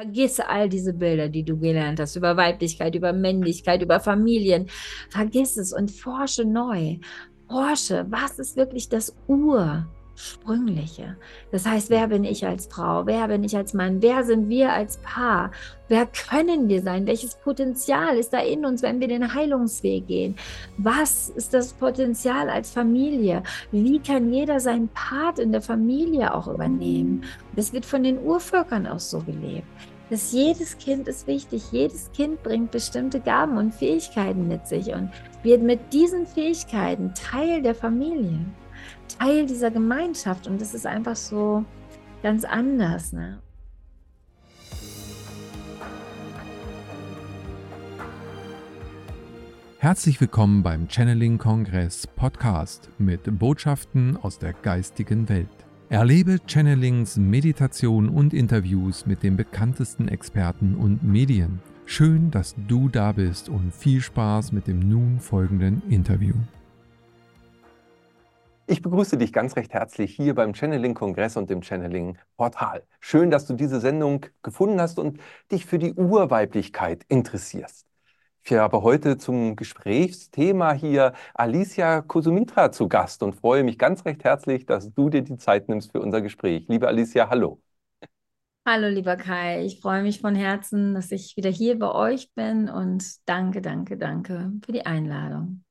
Vergiss all diese Bilder, die du gelernt hast, über Weiblichkeit, über Männlichkeit, über Familien. Vergiss es und forsche neu. Forsche, was ist wirklich das Ur? Ursprüngliche. Das heißt, wer bin ich als Frau? Wer bin ich als Mann? Wer sind wir als Paar? Wer können wir sein? Welches Potenzial ist da in uns, wenn wir den Heilungsweg gehen? Was ist das Potenzial als Familie? Wie kann jeder seinen Part in der Familie auch übernehmen? Das wird von den Urvölkern auch so gelebt dass jedes Kind ist wichtig. Jedes Kind bringt bestimmte Gaben und Fähigkeiten mit sich und wird mit diesen Fähigkeiten Teil der Familie. Teil dieser Gemeinschaft und das ist einfach so ganz anders. Ne? Herzlich willkommen beim Channeling Kongress Podcast mit Botschaften aus der geistigen Welt. Erlebe Channelings, Meditation und Interviews mit den bekanntesten Experten und Medien. Schön, dass du da bist und viel Spaß mit dem nun folgenden Interview. Ich begrüße dich ganz recht herzlich hier beim Channeling-Kongress und dem Channeling-Portal. Schön, dass du diese Sendung gefunden hast und dich für die Urweiblichkeit interessierst. Ich habe heute zum Gesprächsthema hier Alicia Kosumitra zu Gast und freue mich ganz recht herzlich, dass du dir die Zeit nimmst für unser Gespräch. Liebe Alicia, hallo. Hallo, lieber Kai. Ich freue mich von Herzen, dass ich wieder hier bei euch bin und danke, danke, danke für die Einladung.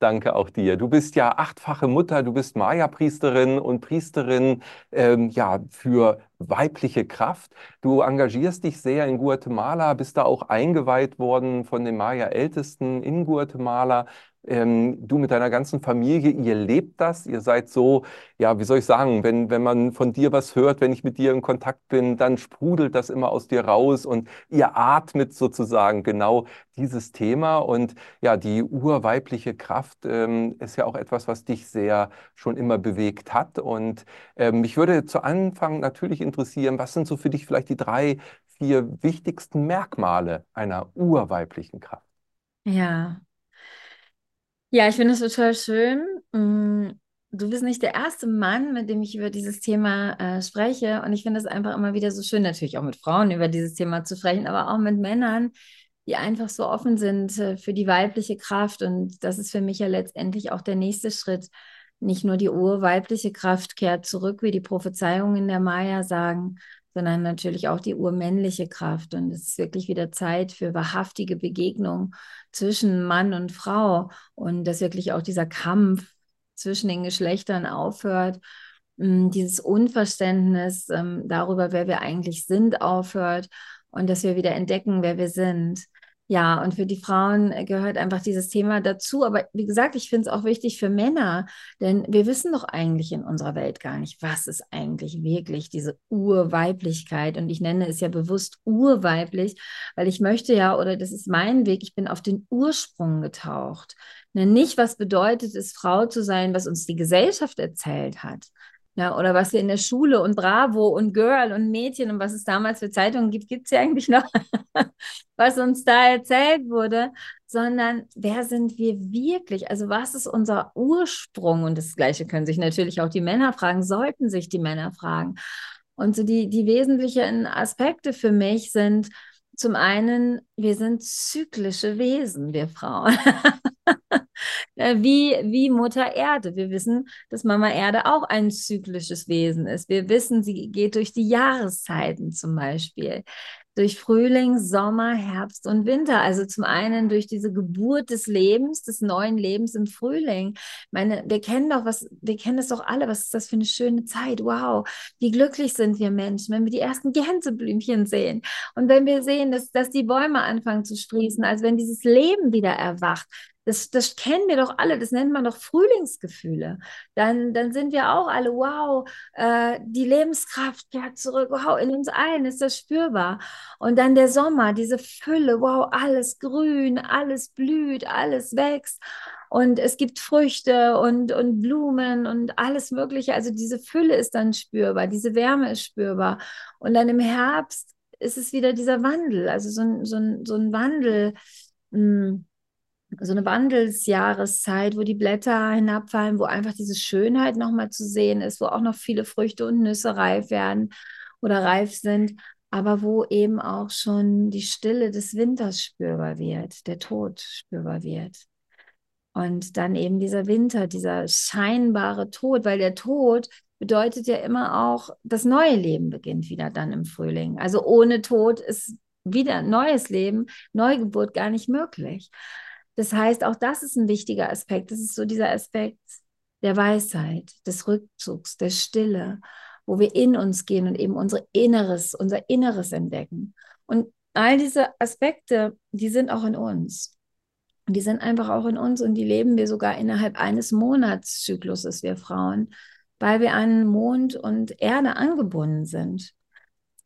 Danke auch dir. Du bist ja achtfache Mutter, du bist Maya-Priesterin und Priesterin ähm, ja, für weibliche Kraft. Du engagierst dich sehr in Guatemala, bist da auch eingeweiht worden von den Maya-Ältesten in Guatemala ähm, du mit deiner ganzen Familie, ihr lebt das, ihr seid so, ja, wie soll ich sagen, wenn, wenn man von dir was hört, wenn ich mit dir in Kontakt bin, dann sprudelt das immer aus dir raus und ihr atmet sozusagen genau dieses Thema. Und ja, die urweibliche Kraft ähm, ist ja auch etwas, was dich sehr schon immer bewegt hat. Und ähm, mich würde zu Anfang natürlich interessieren, was sind so für dich vielleicht die drei, vier wichtigsten Merkmale einer urweiblichen Kraft? Ja, ja, ich finde es total schön. Mm, du bist nicht der erste Mann, mit dem ich über dieses Thema äh, spreche. Und ich finde es einfach immer wieder so schön, natürlich auch mit Frauen über dieses Thema zu sprechen, aber auch mit Männern, die einfach so offen sind äh, für die weibliche Kraft. Und das ist für mich ja letztendlich auch der nächste Schritt. Nicht nur die urweibliche Kraft kehrt zurück, wie die Prophezeiungen der Maya sagen, sondern natürlich auch die urmännliche Kraft. Und es ist wirklich wieder Zeit für wahrhaftige Begegnung zwischen Mann und Frau und dass wirklich auch dieser Kampf zwischen den Geschlechtern aufhört, mm, dieses Unverständnis ähm, darüber, wer wir eigentlich sind, aufhört und dass wir wieder entdecken, wer wir sind. Ja, und für die Frauen gehört einfach dieses Thema dazu. Aber wie gesagt, ich finde es auch wichtig für Männer, denn wir wissen doch eigentlich in unserer Welt gar nicht, was ist eigentlich wirklich diese Urweiblichkeit. Und ich nenne es ja bewusst urweiblich, weil ich möchte ja, oder das ist mein Weg, ich bin auf den Ursprung getaucht. Ne, nicht, was bedeutet es, Frau zu sein, was uns die Gesellschaft erzählt hat, ja, oder was wir in der Schule und Bravo und Girl und Mädchen und was es damals für Zeitungen gibt, gibt es ja eigentlich noch, was uns da erzählt wurde, sondern wer sind wir wirklich? Also was ist unser Ursprung? Und das Gleiche können sich natürlich auch die Männer fragen, sollten sich die Männer fragen. Und so die, die wesentlichen Aspekte für mich sind zum einen, wir sind zyklische Wesen, wir Frauen. Äh, wie, wie Mutter Erde. Wir wissen, dass Mama Erde auch ein zyklisches Wesen ist. Wir wissen, sie geht durch die Jahreszeiten zum Beispiel. Durch Frühling, Sommer, Herbst und Winter. Also zum einen durch diese Geburt des Lebens, des neuen Lebens im Frühling. Meine, wir kennen doch was, wir kennen das doch alle. Was ist das für eine schöne Zeit? Wow, wie glücklich sind wir Menschen, wenn wir die ersten Gänseblümchen sehen. Und wenn wir sehen, dass, dass die Bäume anfangen zu sprießen, also wenn dieses Leben wieder erwacht. Das, das kennen wir doch alle, das nennt man doch Frühlingsgefühle. Dann, dann sind wir auch alle, wow, äh, die Lebenskraft kehrt zurück, wow, in uns allen ist das spürbar. Und dann der Sommer, diese Fülle, wow, alles grün, alles blüht, alles wächst. Und es gibt Früchte und, und Blumen und alles Mögliche. Also diese Fülle ist dann spürbar, diese Wärme ist spürbar. Und dann im Herbst ist es wieder dieser Wandel, also so ein, so ein, so ein Wandel. Mh, hm, so eine Wandelsjahreszeit, wo die Blätter hinabfallen, wo einfach diese Schönheit nochmal zu sehen ist, wo auch noch viele Früchte und Nüsse reif werden oder reif sind. aber wo eben auch schon die Stille des Winters spürbar wird, der Tod spürbar wird. Und dann eben dieser Winter, dieser scheinbare Tod, weil der Tod bedeutet ja immer auch, das neue Leben beginnt wieder dann im Frühling. Also ohne Tod ist wieder neues Leben, Neugeburt gar nicht möglich. Das heißt, auch das ist ein wichtiger Aspekt. Das ist so dieser Aspekt der Weisheit, des Rückzugs, der Stille, wo wir in uns gehen und eben unser Inneres, unser Inneres entdecken. Und all diese Aspekte, die sind auch in uns. Und die sind einfach auch in uns und die leben wir sogar innerhalb eines Monatszykluses, wir Frauen, weil wir an Mond und Erde angebunden sind.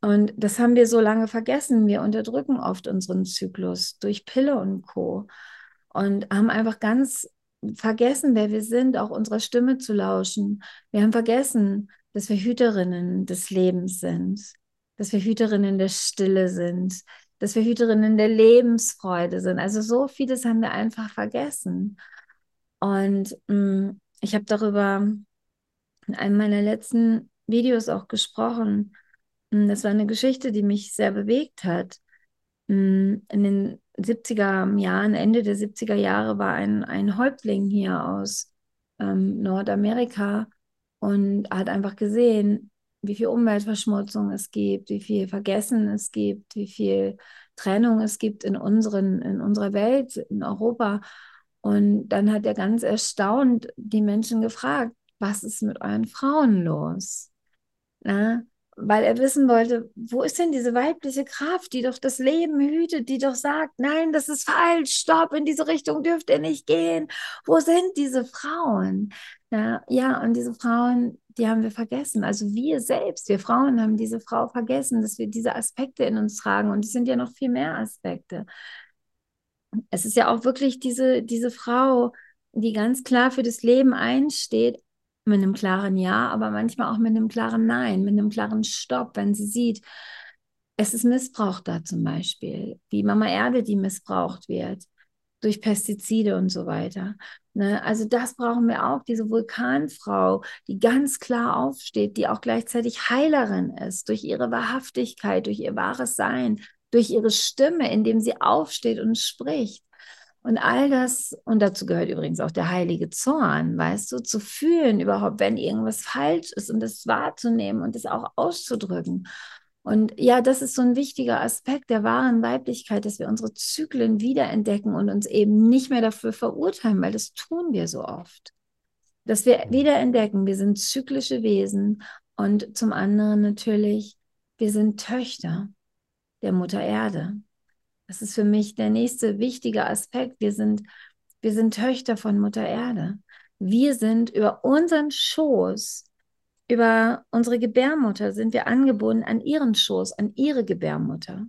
Und das haben wir so lange vergessen. Wir unterdrücken oft unseren Zyklus durch Pille und Co. Und haben einfach ganz vergessen, wer wir sind, auch unserer Stimme zu lauschen. Wir haben vergessen, dass wir Hüterinnen des Lebens sind, dass wir Hüterinnen der Stille sind, dass wir Hüterinnen der Lebensfreude sind. Also so vieles haben wir einfach vergessen. Und mh, mm, ich habe darüber in einem meiner letzten Videos auch gesprochen. Mm, das war eine Geschichte, die mich sehr bewegt hat. Mm, in den 70er Jahren, Ende der 70er Jahre, war ein, ein Häuptling hier aus ähm, Nordamerika und hat einfach gesehen, wie viel Umweltverschmutzung es gibt, wie viel Vergessen es gibt, wie viel Trennung es gibt in, unseren, in unserer Welt, in Europa. Und dann hat er ganz erstaunt die Menschen gefragt, was ist mit euren Frauen los? Na? Weil er wissen wollte, wo ist denn diese weibliche Kraft, die doch das Leben hütet, die doch sagt, nein, das ist falsch, stopp, in diese Richtung dürft ihr nicht gehen. Wo sind diese Frauen? Ja, ja, und diese Frauen, die haben wir vergessen. Also wir selbst, wir Frauen haben diese Frau vergessen, dass wir diese Aspekte in uns tragen. Und es sind ja noch viel mehr Aspekte. Es ist ja auch wirklich diese, diese Frau, die ganz klar für das Leben einsteht, mit einem klaren Ja, aber manchmal auch mit einem klaren Nein, mit einem klaren Stopp, wenn sie sieht, es ist Missbrauch da zum Beispiel, wie Mama Erde, die missbraucht wird durch Pestizide und so weiter. Ne? Also das brauchen wir auch, diese Vulkanfrau, die ganz klar aufsteht, die auch gleichzeitig Heilerin ist, durch ihre Wahrhaftigkeit, durch ihr wahres Sein, durch ihre Stimme, indem sie aufsteht und spricht. Und all das, und dazu gehört übrigens auch der heilige Zorn, weißt du, zu fühlen überhaupt, wenn irgendwas falsch ist und das wahrzunehmen und das auch auszudrücken. Und ja, das ist so ein wichtiger Aspekt der wahren Weiblichkeit, dass wir unsere Zyklen wiederentdecken und uns eben nicht mehr dafür verurteilen, weil das tun wir so oft. Dass wir wiederentdecken, wir sind zyklische Wesen und zum anderen natürlich, wir sind Töchter der Mutter Erde. Das ist für mich der nächste wichtige Aspekt. Wir sind, wir sind Töchter von Mutter Erde. Wir sind über unseren Schoß über unsere Gebärmutter sind wir angebunden an ihren Schoß, an ihre Gebärmutter.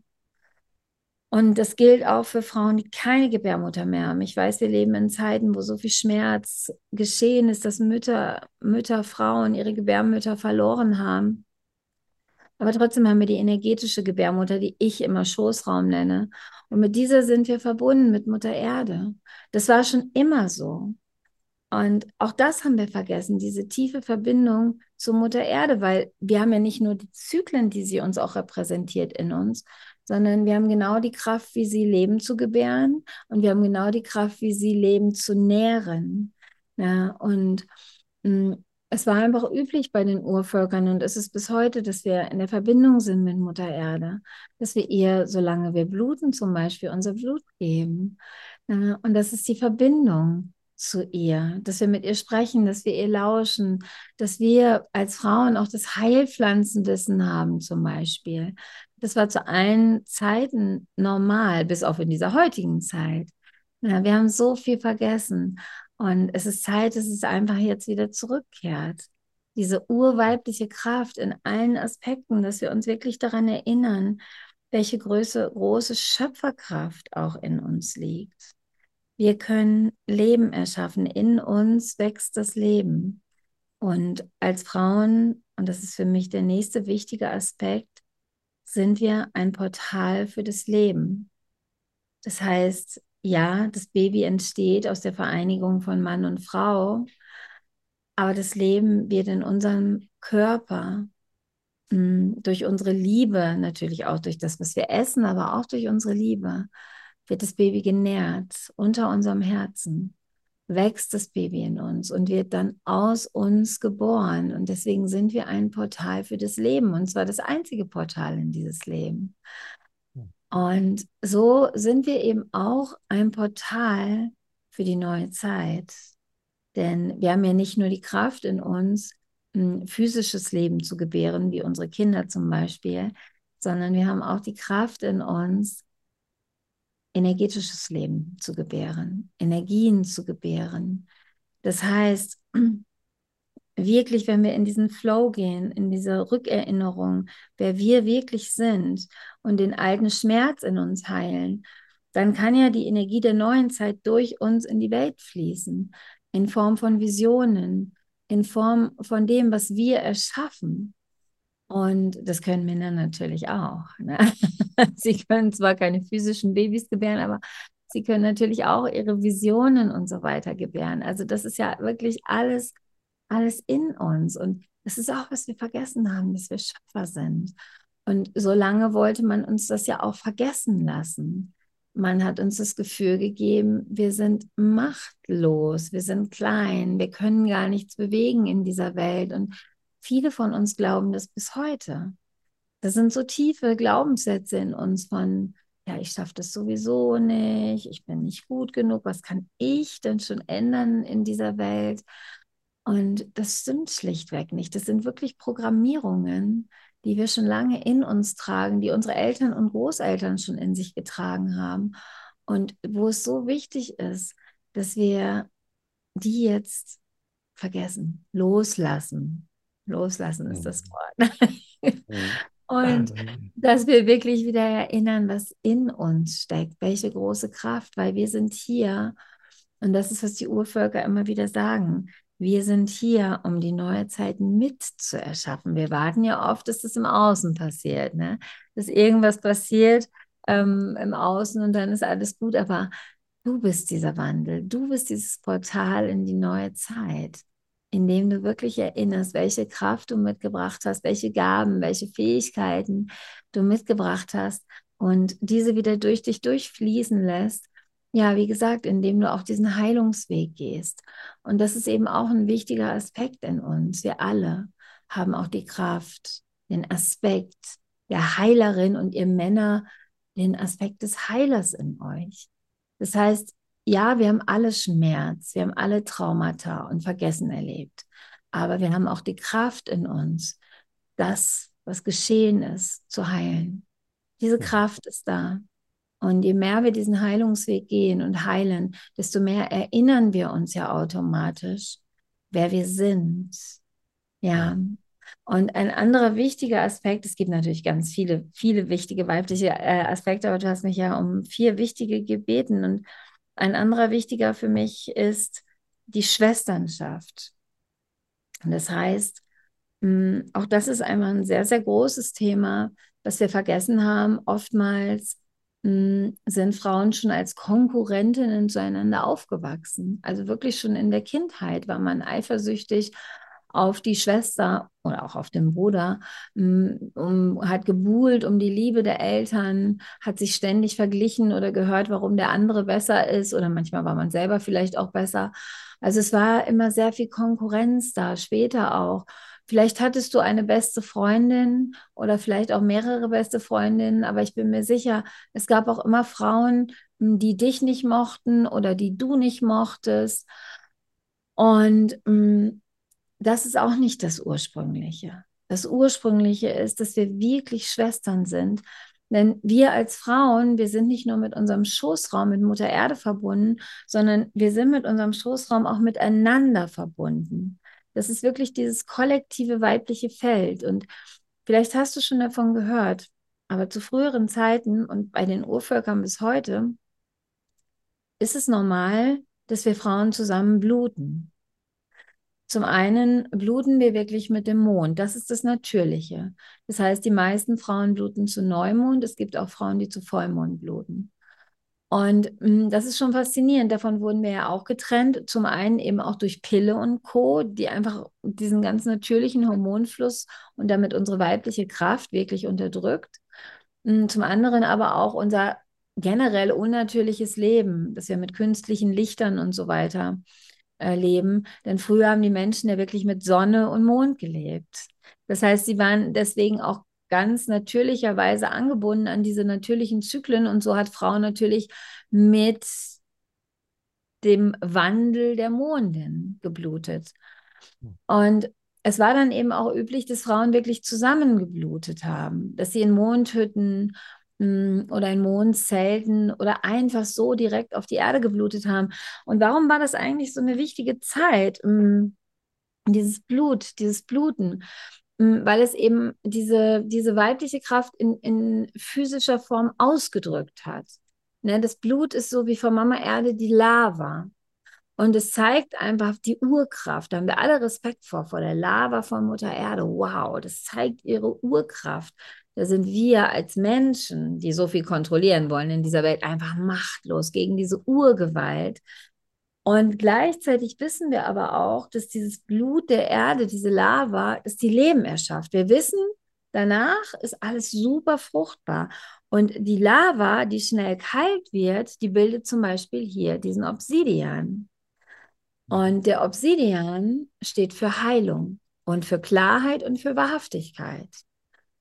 Und das gilt auch für Frauen, die keine Gebärmutter mehr haben. Ich weiß, wir leben in Zeiten, wo so viel Schmerz geschehen ist, dass Mütter, Mütter, Frauen ihre Gebärmütter verloren haben. Aber trotzdem haben wir die energetische Gebärmutter, die ich immer Schoßraum nenne. Und mit dieser sind wir verbunden mit Mutter Erde. Das war schon immer so. Und auch das haben wir vergessen, diese tiefe Verbindung zur Mutter Erde, weil wir haben ja nicht nur die Zyklen, die sie uns auch repräsentiert in uns, sondern wir haben genau die Kraft, wie sie Leben zu gebären und wir haben genau die Kraft, wie sie Leben zu nähren. Ja, und mm, es war einfach üblich bei den Urvölkern und es ist bis heute, dass wir in der Verbindung sind mit Mutter Erde, dass wir ihr, solange wir bluten zum Beispiel, unser Blut geben. Ja, und das ist die Verbindung zu ihr, dass wir mit ihr sprechen, dass wir ihr lauschen, dass wir als Frauen auch das Heilpflanzenwissen haben zum Beispiel. Das war zu allen Zeiten normal, bis auf in dieser heutigen Zeit. Ja, wir haben so viel vergessen und es ist Zeit, dass es einfach jetzt wieder zurückkehrt. Diese urweibliche Kraft in allen Aspekten, dass wir uns wirklich daran erinnern, welche Größe, große Schöpferkraft auch in uns liegt. Wir können Leben erschaffen. In uns wächst das Leben. Und als Frauen, und das ist für mich der nächste wichtige Aspekt, sind wir ein Portal für das Leben. Das heißt, ja, das Baby entsteht aus der Vereinigung von Mann und Frau, aber das Leben wird in unserem Körper mm, durch unsere Liebe, natürlich auch durch das, was wir essen, aber auch durch unsere Liebe, wird das Baby genährt unter unserem Herzen, wächst das Baby in uns und wird dann aus uns geboren. Und deswegen sind wir ein Portal für das Leben und zwar das einzige Portal in dieses Leben. Und so sind wir eben auch ein Portal für die neue Zeit. Denn wir haben ja nicht nur die Kraft in uns, ein physisches Leben zu gebären, wie unsere Kinder zum Beispiel, sondern wir haben auch die Kraft in uns, energetisches Leben zu gebären, Energien zu gebären. Das heißt, wirklich, wenn wir in diesen Flow gehen, in diese Rückerinnerung, wer wir wirklich sind und den alten Schmerz in uns heilen, dann kann ja die Energie der neuen Zeit durch uns in die Welt fließen, in Form von Visionen, in Form von dem, was wir erschaffen. Und das können Männer natürlich auch. Ne? Sie können zwar keine physischen Babys gebären, aber sie können natürlich auch ihre Visionen und so weiter gebären. Also das ist ja wirklich alles, alles in uns. Und das ist auch, was wir vergessen haben, dass wir Schöpfer sind. Und so lange wollte man uns das ja auch vergessen lassen. Man hat uns das Gefühl gegeben, wir sind machtlos, wir sind klein, wir können gar nichts bewegen in dieser Welt. Und viele von uns glauben das bis heute. Das sind so tiefe Glaubenssätze in uns von, ja, ich schaffe das sowieso nicht, ich bin nicht gut genug, was kann ich denn schon ändern in dieser Welt? Und das stimmt schlichtweg nicht. Das sind wirklich Programmierungen, die wir schon lange in uns tragen, die unsere Eltern und Großeltern schon in sich getragen haben. Und wo es so wichtig ist, dass wir die jetzt vergessen, loslassen. Loslassen ist das mhm. Wort. Mhm. Und dass wir wirklich wieder erinnern, was in uns steckt, welche große Kraft, weil wir sind hier, und das ist, was die Urvölker immer wieder sagen, wir sind hier, um die neue Zeit mit zu erschaffen. Wir warten ja oft, dass das im Außen passiert, ne? dass irgendwas passiert ähm, im Außen und dann ist alles gut, aber du bist dieser Wandel, du bist dieses Portal in die neue Zeit indem du wirklich erinnerst, welche Kraft du mitgebracht hast, welche Gaben, welche Fähigkeiten du mitgebracht hast und diese wieder durch dich durchfließen lässt. Ja, wie gesagt, indem du auch diesen Heilungsweg gehst. Und das ist eben auch ein wichtiger Aspekt in uns. Wir alle haben auch die Kraft, den Aspekt der Heilerin und ihr Männer den Aspekt des Heilers in euch. Das heißt, ja, wir haben alle Schmerz, wir haben alle Traumata und Vergessen erlebt, aber wir haben auch die Kraft in uns, das, was geschehen ist, zu heilen. Diese Kraft ist da. Und je mehr wir diesen Heilungsweg gehen und heilen, desto mehr erinnern wir uns ja automatisch, wer wir sind. Ja. Und ein anderer wichtiger Aspekt, es gibt natürlich ganz viele, viele wichtige weibliche äh, Aspekte, aber du hast mich ja um vier wichtige gebeten. Und ein anderer wichtiger für mich ist die Schwesternschaft. Das heißt, mm, auch das ist einmal ein sehr, sehr großes Thema, was wir vergessen haben. Oftmals sind Frauen schon als Konkurrentinnen zueinander aufgewachsen. Also wirklich schon in der Kindheit war man eifersüchtig auf die Schwester oder auch auf den Bruder, mm, um, hat gebuhlt um die Liebe der Eltern, hat sich ständig verglichen oder gehört, warum der andere besser ist oder manchmal war man selber vielleicht auch besser. Also es war immer sehr viel Konkurrenz da, später auch. Vielleicht hattest du eine beste Freundin oder vielleicht auch mehrere beste Freundinnen, aber ich bin mir sicher, es gab auch immer Frauen, die dich nicht mochten oder die du nicht mochtest. Und mh, das ist auch nicht das Ursprüngliche. Das Ursprüngliche ist, dass wir wirklich Schwestern sind. Denn wir als Frauen, wir sind nicht nur mit unserem Schoßraum, mit Mutter Erde verbunden, sondern wir sind mit unserem Schoßraum auch miteinander verbunden. Das ist wirklich dieses kollektive weibliche Feld. Und vielleicht hast du schon davon gehört, aber zu früheren Zeiten und bei den Urvölkern bis heute ist es normal, dass wir Frauen zusammen bluten. Zum einen bluten wir wirklich mit dem Mond. Das ist das Natürliche. Das heißt, die meisten Frauen bluten zu Neumond. Es gibt auch Frauen, die zu Vollmond bluten. Und mh, mm, das ist schon faszinierend. Davon wurden wir ja auch getrennt. Zum einen eben auch durch Pille und Co., die einfach diesen ganz natürlichen Hormonfluss und damit unsere weibliche Kraft wirklich unterdrückt. Mh, mm, zum anderen aber auch unser generell unnatürliches Leben, das wir mit künstlichen Lichtern und so weiter äh, leben. Denn früher haben die Menschen ja wirklich mit Sonne und Mond gelebt. Das heißt, sie waren deswegen auch ganz natürlicherweise angebunden an diese natürlichen Zyklen und so hat Frau natürlich mit dem Wandel der Mondin geblutet. Und es war dann eben auch üblich, dass Frauen wirklich zusammengeblutet haben, dass sie in Mondhütten hm, oder in Mondzelten oder einfach so direkt auf die Erde geblutet haben. Und warum war das eigentlich so eine wichtige Zeit? Hm, dieses Blut, dieses Bluten. Weil es eben diese, diese weibliche Kraft in, in physischer Form ausgedrückt hat. Ne, das Blut ist so wie von Mama Erde die Lava. Und es zeigt einfach die Urkraft. Da haben wir alle Respekt vor, vor der Lava von Mutter Erde. Wow, das zeigt ihre Urkraft. Da sind wir als Menschen, die so viel kontrollieren wollen in dieser Welt, einfach machtlos gegen diese Urgewalt, und gleichzeitig wissen wir aber auch, dass dieses Blut der Erde, diese Lava, dass die Leben erschafft. Wir wissen, danach ist alles super fruchtbar. Und die Lava, die schnell kalt wird, die bildet zum Beispiel hier diesen Obsidian. Und der Obsidian steht für Heilung und für Klarheit und für Wahrhaftigkeit.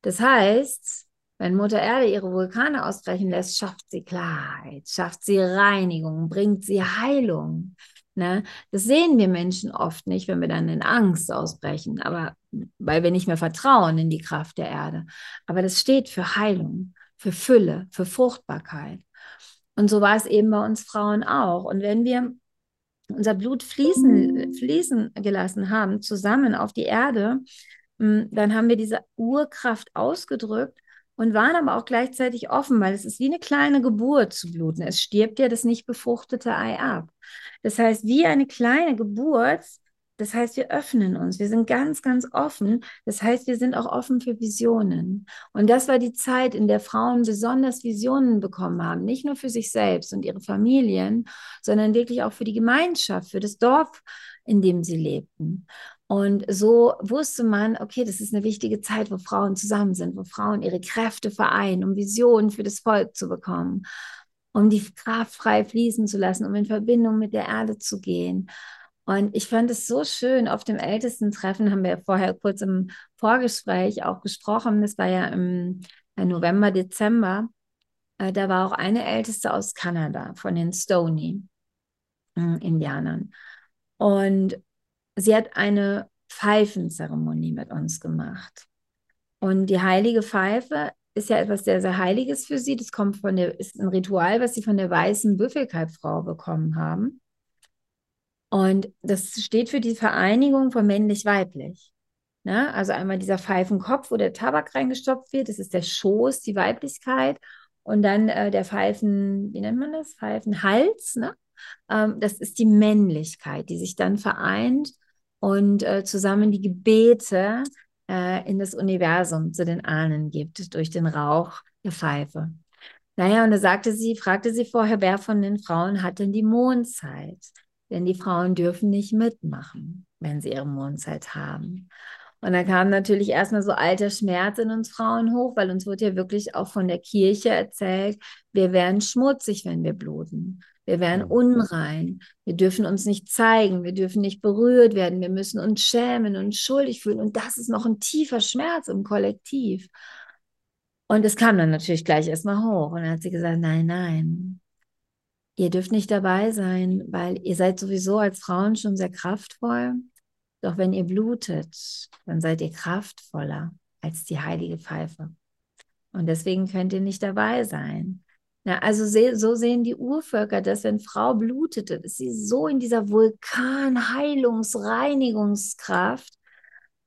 Das heißt, wenn Mutter Erde ihre Vulkane ausbrechen lässt, schafft sie Klarheit, schafft sie Reinigung, bringt sie Heilung. Ne? Das sehen wir Menschen oft nicht, wenn wir dann in Angst ausbrechen, aber weil wir nicht mehr vertrauen in die Kraft der Erde. Aber das steht für Heilung, für Fülle, für Fruchtbarkeit. Und so war es eben bei uns Frauen auch. Und wenn wir unser Blut fließen, fließen gelassen haben, zusammen auf die Erde, hm, dann haben wir diese Urkraft ausgedrückt und waren aber auch gleichzeitig offen, weil es ist wie eine kleine Geburt zu bluten. Es stirbt ja das nicht befruchtete Ei ab. Das heißt, wie eine kleine Geburt, das heißt, wir öffnen uns, wir sind ganz, ganz offen. Das heißt, wir sind auch offen für Visionen. Und das war die Zeit, in der Frauen besonders Visionen bekommen haben, nicht nur für sich selbst und ihre Familien, sondern wirklich auch für die Gemeinschaft, für das Dorf, in dem sie lebten. Und so wusste man, okay, das ist eine wichtige Zeit, wo Frauen zusammen sind, wo Frauen ihre Kräfte vereinen, um Visionen für das Volk zu bekommen, um die Kraft frei fließen zu lassen, um in Verbindung mit der Erde zu gehen. Und ich fand es so schön, auf dem Ältestentreffen haben wir vorher kurz im Vorgespräch auch gesprochen, das war ja im November, Dezember, äh, da war auch eine Älteste aus Kanada, von den Stony-Indianern. Äh, Und sie hat eine Pfeifenzeremonie mit uns gemacht. Und die heilige Pfeife ist ja etwas sehr, sehr Heiliges für sie. Das kommt von der, ist ein Ritual, was sie von der weißen Büffelkalbfrau bekommen haben. Und das steht für die Vereinigung von männlich-weiblich. Ne? Also einmal dieser Pfeifenkopf, wo der Tabak reingestopft wird, das ist der Schoß, die Weiblichkeit. Und dann äh, der Pfeifen, wie nennt man das? Pfeifenhals, ne? Ähm, das ist die Männlichkeit, die sich dann vereint und äh, zusammen die Gebete äh, in das Universum zu den Ahnen gibt, durch den Rauch der Pfeife. Naja, und da sagte sie, fragte sie vorher, wer von den Frauen hat denn die Mondzeit? Denn die Frauen dürfen nicht mitmachen, wenn sie ihre Mondzeit haben. Und da kam natürlich erstmal so alter Schmerz in uns Frauen hoch, weil uns wurde ja wirklich auch von der Kirche erzählt, wir wären schmutzig, wenn wir bluten. Wir werden unrein. Wir dürfen uns nicht zeigen. Wir dürfen nicht berührt werden. Wir müssen uns schämen und schuldig fühlen. Und das ist noch ein tiefer Schmerz im Kollektiv. Und es kam dann natürlich gleich erstmal hoch. Und dann hat sie gesagt, nein, nein. Ihr dürft nicht dabei sein, weil ihr seid sowieso als Frauen schon sehr kraftvoll. Doch wenn ihr blutet, dann seid ihr kraftvoller als die heilige Pfeife. Und deswegen könnt ihr nicht dabei sein. Ja, also so sehen die Urvölker das, wenn Frau blutete, ist sie so in dieser Vulkanheilungsreinigungskraft.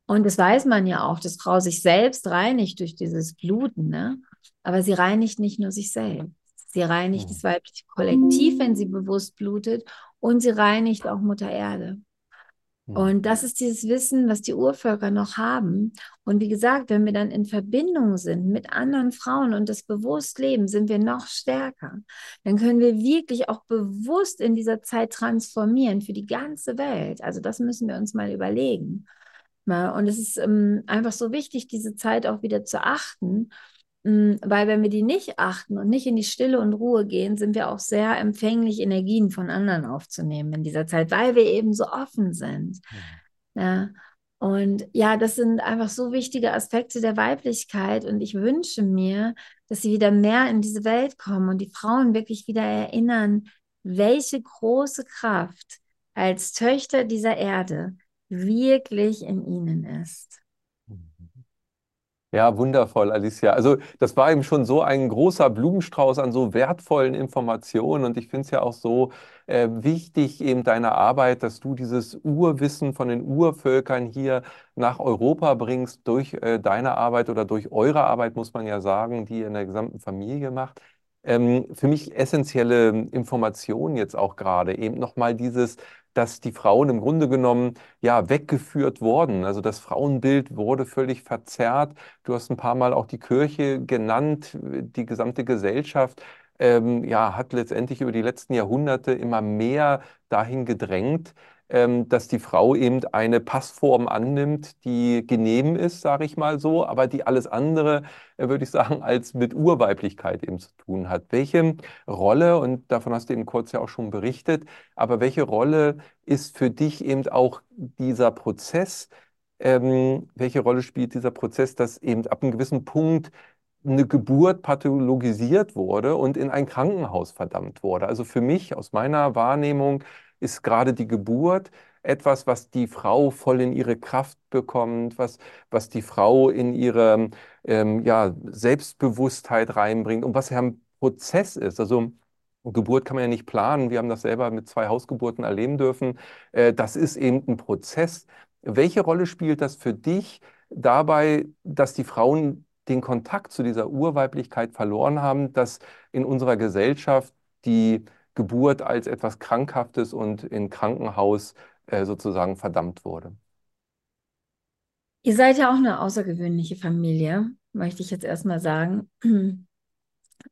Und das weiß man ja auch, dass Frau sich selbst reinigt durch dieses Bluten, ne? Aber sie reinigt nicht nur sich selbst. Sie reinigt das weibliche Kollektiv, wenn sie bewusst blutet, und sie reinigt auch Mutter Erde. Und das ist dieses Wissen, was die Urvölker noch haben. Und wie gesagt, wenn wir dann in Verbindung sind mit anderen Frauen und das bewusst leben, sind wir noch stärker. Dann können wir wirklich auch bewusst in dieser Zeit transformieren für die ganze Welt. Also das müssen wir uns mal überlegen. Und es ist ähm, einfach so wichtig, diese Zeit auch wieder zu achten weil wenn wir die nicht achten und nicht in die Stille und Ruhe gehen, sind wir auch sehr empfänglich, Energien von anderen aufzunehmen in dieser Zeit, weil wir eben so offen sind. Mhm. Ja. Und ja, das sind einfach so wichtige Aspekte der Weiblichkeit. Und ich wünsche mir, dass sie wieder mehr in diese Welt kommen und die Frauen wirklich wieder erinnern, welche große Kraft als Töchter dieser Erde wirklich in ihnen ist. Ja, wundervoll, Alicia. Also das war eben schon so ein großer Blumenstrauß an so wertvollen Informationen und ich finde es ja auch so äh, wichtig, eben deine Arbeit, dass du dieses Urwissen von den Urvölkern hier nach Europa bringst durch äh, deine Arbeit oder durch eure Arbeit, muss man ja sagen, die ihr in der gesamten Familie macht. Ähm, für mich essentielle Informationen jetzt auch gerade, eben nochmal dieses dass die Frauen im Grunde genommen ja weggeführt wurden. Also das Frauenbild wurde völlig verzerrt. Du hast ein paar Mal auch die Kirche genannt, die gesamte Gesellschaft. Ähm, ja, hat letztendlich über die letzten Jahrhunderte immer mehr dahin gedrängt, ähm, dass die Frau eben eine Passform annimmt, die genehm ist, sage ich mal so, aber die alles andere, äh, würde ich sagen, als mit Urweiblichkeit eben zu tun hat. Welche Rolle, und davon hast du eben kurz ja auch schon berichtet, aber welche Rolle ist für dich eben auch dieser Prozess, ähm, welche Rolle spielt dieser Prozess, dass eben ab einem gewissen Punkt eine Geburt pathologisiert wurde und in ein Krankenhaus verdammt wurde. Also für mich aus meiner Wahrnehmung ist gerade die Geburt etwas, was die Frau voll in ihre Kraft bekommt, was, was die Frau in ihre ähm, ja, Selbstbewusstheit reinbringt und was ja ein Prozess ist. Also Geburt kann man ja nicht planen. Wir haben das selber mit zwei Hausgeburten erleben dürfen. Äh, das ist eben ein Prozess. Welche Rolle spielt das für dich dabei, dass die Frauen den Kontakt zu dieser Urweiblichkeit verloren haben, dass in unserer Gesellschaft die Geburt als etwas Krankhaftes und in Krankenhaus äh, sozusagen verdammt wurde. Ihr seid ja auch eine außergewöhnliche Familie, möchte ich jetzt erstmal sagen.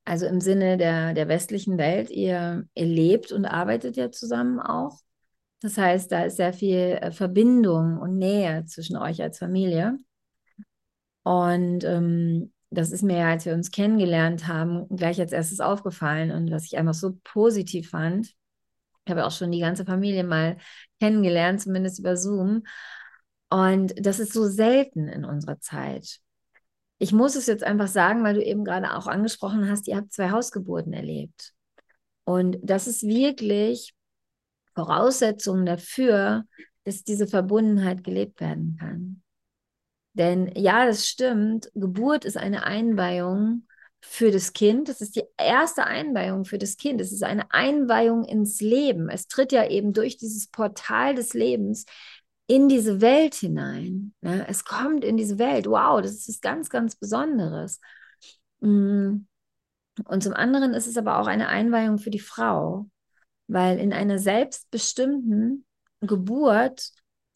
Also im Sinne der, der westlichen Welt, ihr, ihr lebt und arbeitet ja zusammen auch. Das heißt, da ist sehr viel äh, Verbindung und Nähe zwischen euch als Familie. Und ähm, das ist mir, als wir uns kennengelernt haben, gleich als erstes aufgefallen und was ich einfach so positiv fand. Ich habe auch schon die ganze Familie mal kennengelernt, zumindest über Zoom. Und das ist so selten in unserer Zeit. Ich muss es jetzt einfach sagen, weil du eben gerade auch angesprochen hast, ihr habt zwei Hausgeburten erlebt. Und das ist wirklich Voraussetzung dafür, dass diese Verbundenheit gelebt werden kann. Denn ja, das stimmt, Geburt ist eine Einweihung für das Kind. Das ist die erste Einweihung für das Kind. Es ist eine Einweihung ins Leben. Es tritt ja eben durch dieses Portal des Lebens in diese Welt hinein. Ne? Es kommt in diese Welt. Wow, das ist ganz, ganz Besonderes. Mm. Und zum anderen ist es aber auch eine Einweihung für die Frau, weil in einer selbstbestimmten Geburt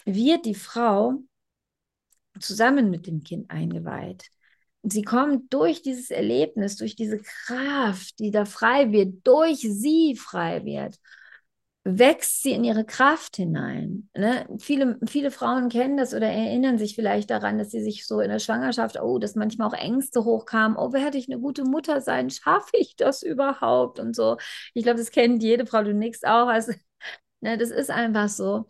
wird die Frau zusammen mit dem Kind eingeweiht. Und sie kommt durch dieses Erlebnis, durch diese Kraft, die da frei wird, durch sie frei wird, wächst sie in ihre Kraft hinein. Ne? Viele, viele Frauen kennen das oder erinnern sich vielleicht daran, dass sie sich so in der Schwangerschaft, oh, dass manchmal auch Ängste hochkamen, oh, werde ich eine gute Mutter sein? Schaffe ich das überhaupt? Und so. Ich glaube, das kennt jede Frau, du nix auch. Also, ne, das ist einfach so.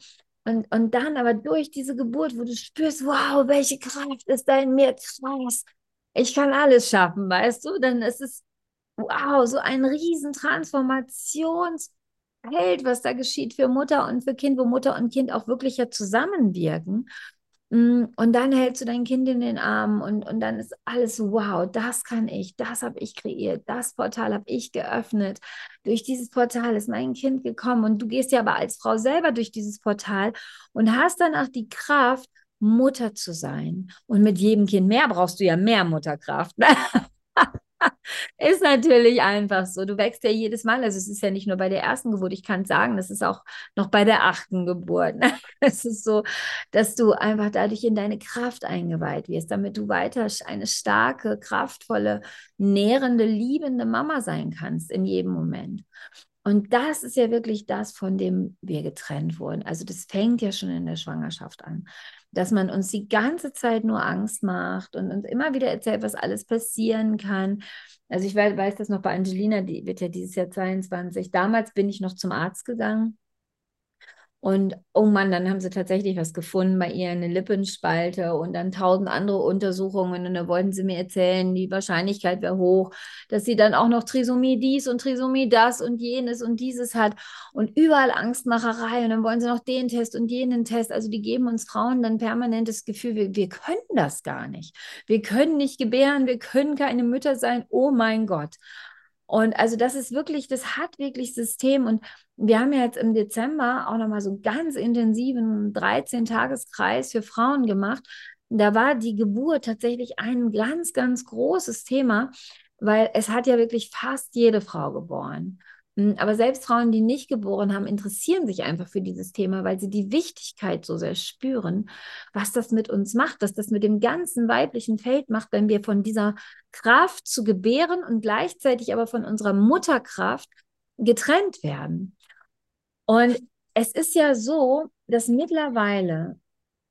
Und, und dann aber durch diese Geburt, wo du spürst, wow, welche Kraft ist da in mir, krass, ich kann alles schaffen, weißt du, dann ist es, wow, so ein riesen Transformationsfeld, was da geschieht für Mutter und für Kind, wo Mutter und Kind auch wirklich ja zusammenwirken. Mm, und dann hältst du dein Kind in den Arm und, und dann ist alles, wow, das kann ich, das habe ich kreiert, das Portal habe ich geöffnet. Durch dieses Portal ist mein Kind gekommen und du gehst ja aber als Frau selber durch dieses Portal und hast dann auch die Kraft, Mutter zu sein. Und mit jedem Kind mehr brauchst du ja mehr Mutterkraft. Ist natürlich einfach so. Du wächst ja jedes Mal. Also es ist ja nicht nur bei der ersten Geburt. Ich kann sagen, das ist auch noch bei der achten Geburt. Es ist so, dass du einfach dadurch in deine Kraft eingeweiht wirst, damit du weiter eine starke, kraftvolle, nährende, liebende Mama sein kannst in jedem Moment. Und das ist ja wirklich das, von dem wir getrennt wurden. Also das fängt ja schon in der Schwangerschaft an, dass man uns die ganze Zeit nur Angst macht und uns immer wieder erzählt, was alles passieren kann. Also ich weiß, weiß das noch bei Angelina, die wird ja dieses Jahr 22. Damals bin ich noch zum Arzt gegangen und oh Mann, dann haben sie tatsächlich was gefunden bei ihr, eine Lippenspalte und dann tausend andere Untersuchungen. Und dann wollten sie mir erzählen, die Wahrscheinlichkeit wäre hoch, dass sie dann auch noch Trisomie dies und Trisomie das und jenes und dieses hat. Und überall Angstmacherei. Und dann wollen sie noch den Test und jenen Test. Also die geben uns Frauen dann permanent das Gefühl, wir, wir können das gar nicht. Wir können nicht gebären, wir können keine Mütter sein. Oh mein Gott. Und also das ist wirklich, das hat wirklich System. Und wir haben ja jetzt im Dezember auch nochmal so einen ganz intensiven 13-Tageskreis für Frauen gemacht. Da war die Geburt tatsächlich ein ganz, ganz großes Thema, weil es hat ja wirklich fast jede Frau geboren. Hm, aber selbst Frauen, die nicht geboren haben, interessieren sich einfach für dieses Thema, weil sie die Wichtigkeit so sehr spüren, was das mit uns macht, was das mit dem ganzen weiblichen Feld macht, wenn wir von dieser Kraft zu gebären und gleichzeitig aber von unserer Mutterkraft getrennt werden. Und es ist ja so, dass mittlerweile,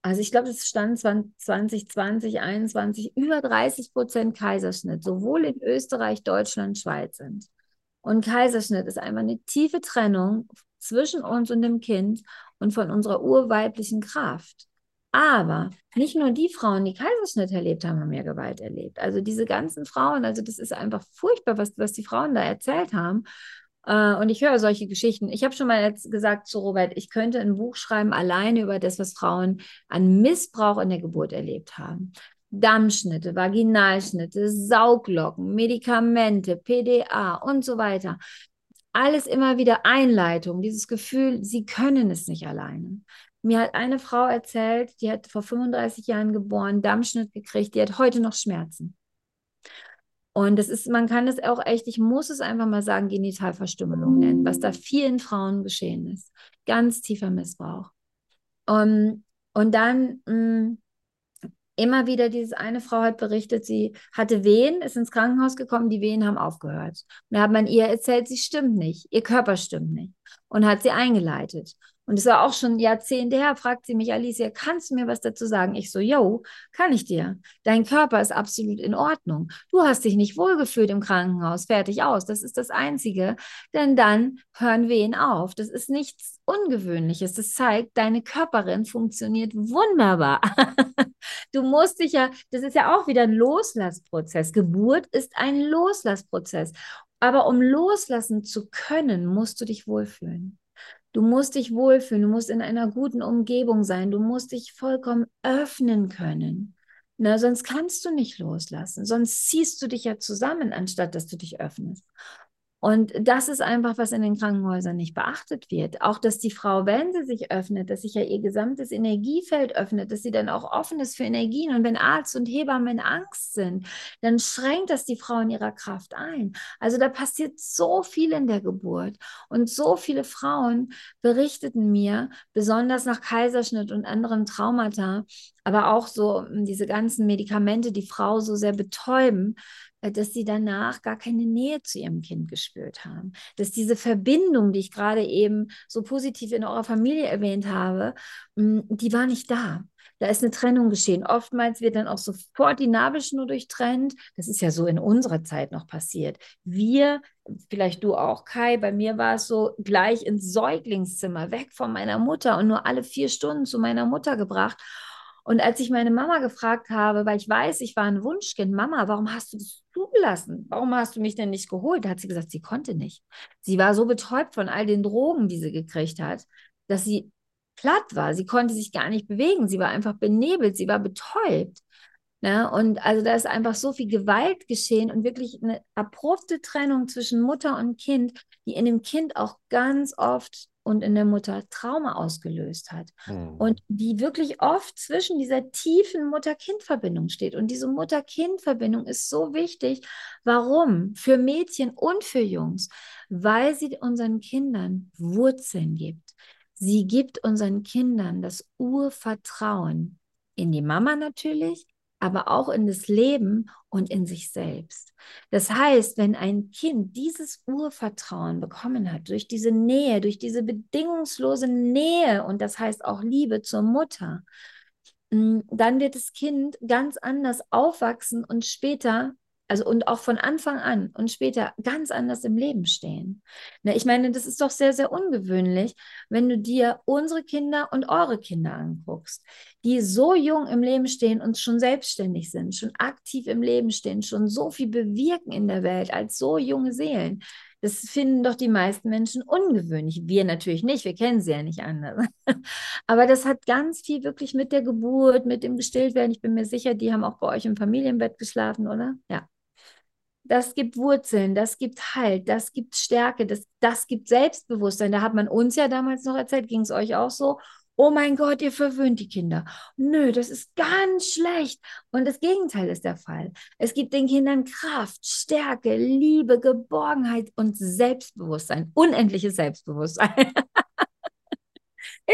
also ich glaube, es stand 2020, 2021, über 30 Prozent Kaiserschnitt, sowohl in Österreich, Deutschland, Schweiz sind. Und Kaiserschnitt ist einfach eine tiefe Trennung zwischen uns und dem Kind und von unserer urweiblichen Kraft. Aber nicht nur die Frauen, die Kaiserschnitt erlebt haben, haben mehr Gewalt erlebt. Also diese ganzen Frauen, also das ist einfach furchtbar, was, was die Frauen da erzählt haben. Äh, und ich höre solche Geschichten. Ich habe schon mal jetzt gesagt zu Robert, ich könnte ein Buch schreiben alleine über das, was Frauen an Missbrauch in der Geburt erlebt haben. Dammschnitte, Vaginalschnitte, Sauglocken, Medikamente, PDA und so weiter. Alles immer wieder Einleitung, dieses Gefühl, sie können es nicht alleine. Mir hat eine Frau erzählt, die hat vor 35 Jahren geboren, Dammschnitt gekriegt, die hat heute noch Schmerzen. Und das ist, man kann es auch echt, ich muss es einfach mal sagen, Genitalverstümmelung nennen, was da vielen Frauen geschehen ist. Ganz tiefer Missbrauch. Um, und dann mh, mm, immer wieder dieses eine Frau hat berichtet, sie hatte Wehen, ist ins Krankenhaus gekommen, die Wehen haben aufgehört. Und da hat man ihr erzählt, sie stimmt nicht, ihr Körper stimmt nicht und hat sie eingeleitet. Und es war auch schon Jahrzehnte her, fragt sie mich, Alicia, kannst du mir was dazu sagen? Ich so, yo, kann ich dir. Dein Körper ist absolut in Ordnung. Du hast dich nicht wohlgefühlt im Krankenhaus, fertig aus. Das ist das Einzige. Denn dann hören Wehen auf. Das ist nichts Ungewöhnliches. Das zeigt, deine Körperin funktioniert wunderbar. du musst dich ja, das ist ja auch wieder ein Loslassprozess. Geburt ist ein Loslassprozess. Aber um loslassen zu können, musst du dich wohlfühlen. Du musst dich wohlfühlen, du musst in einer guten Umgebung sein, du musst dich vollkommen öffnen können. Na, sonst kannst du nicht loslassen, sonst ziehst du dich ja zusammen, anstatt dass du dich öffnest. Und das ist einfach, was in den Krankenhäusern nicht beachtet wird. Auch, dass die Frau, wenn sie sich öffnet, dass sich ja ihr gesamtes Energiefeld öffnet, dass sie dann auch offen ist für Energien. Und wenn Arzt und Hebamme in Angst sind, dann schränkt das die Frau in ihrer Kraft ein. Also da passiert so viel in der Geburt. Und so viele Frauen berichteten mir, besonders nach Kaiserschnitt und anderen Traumata, aber auch so hm, diese ganzen Medikamente, die Frau so sehr betäuben, dass sie danach gar keine Nähe zu ihrem Kind gespürt haben. Dass diese Verbindung, die ich gerade eben so positiv in eurer Familie erwähnt habe, hm, die war nicht da. Da ist eine Trennung geschehen. Oftmals wird dann auch sofort die Nabelschnur durchtrennt. Das ist ja so in unserer Zeit noch passiert. Wir, vielleicht du auch, Kai, bei mir war es so, gleich ins Säuglingszimmer, weg von meiner Mutter und nur alle vier Stunden zu meiner Mutter gebracht. Und als ich meine Mama gefragt habe, weil ich weiß, ich war ein Wunschkind, Mama, warum hast du das zugelassen? Warum hast du mich denn nicht geholt? Da hat sie gesagt, sie konnte nicht. Sie war so betäubt von all den Drogen, die sie gekriegt hat, dass sie platt war. Sie konnte sich gar nicht bewegen. Sie war einfach benebelt. Sie war betäubt. Ne? Und also da ist einfach so viel Gewalt geschehen und wirklich eine abrupte Trennung zwischen Mutter und Kind, die in dem Kind auch ganz oft und in der Mutter Trauma ausgelöst hat. Mhm. Und die wirklich oft zwischen dieser tiefen Mutter-Kind-Verbindung steht. Und diese Mutter-Kind-Verbindung ist so wichtig. Warum? Für Mädchen und für Jungs. Weil sie unseren Kindern Wurzeln gibt. Sie gibt unseren Kindern das Urvertrauen in die Mama natürlich, aber auch in das Leben und in sich selbst. Das heißt, wenn ein Kind dieses Urvertrauen bekommen hat, durch diese Nähe, durch diese bedingungslose Nähe und das heißt auch Liebe zur Mutter, mm, dann wird das Kind ganz anders aufwachsen und später also und auch von Anfang an und später ganz anders im Leben stehen. Na, ich meine, das ist doch sehr, sehr ungewöhnlich, wenn du dir unsere Kinder und eure Kinder anguckst, die so jung im Leben stehen und schon selbstständig sind, schon aktiv im Leben stehen, schon so viel bewirken in der Welt als so junge Seelen. Das finden doch die meisten Menschen ungewöhnlich. Wir natürlich nicht, wir kennen sie ja nicht anders. Aber das hat ganz viel wirklich mit der Geburt, mit dem Gestilltwerden. Ich bin mir sicher, die haben auch bei euch im Familienbett geschlafen, oder? Ja das gibt Wurzeln, das gibt Halt, das gibt Stärke, das, das gibt Selbstbewusstsein. Da hat man uns ja damals noch erzählt, ging es euch auch so. Oh mein Gott, ihr verwöhnt die Kinder. Nö, das ist ganz schlecht. Und das Gegenteil ist der Fall. Es gibt den Kindern Kraft, Stärke, Liebe, Geborgenheit und Selbstbewusstsein. Unendliches Selbstbewusstsein.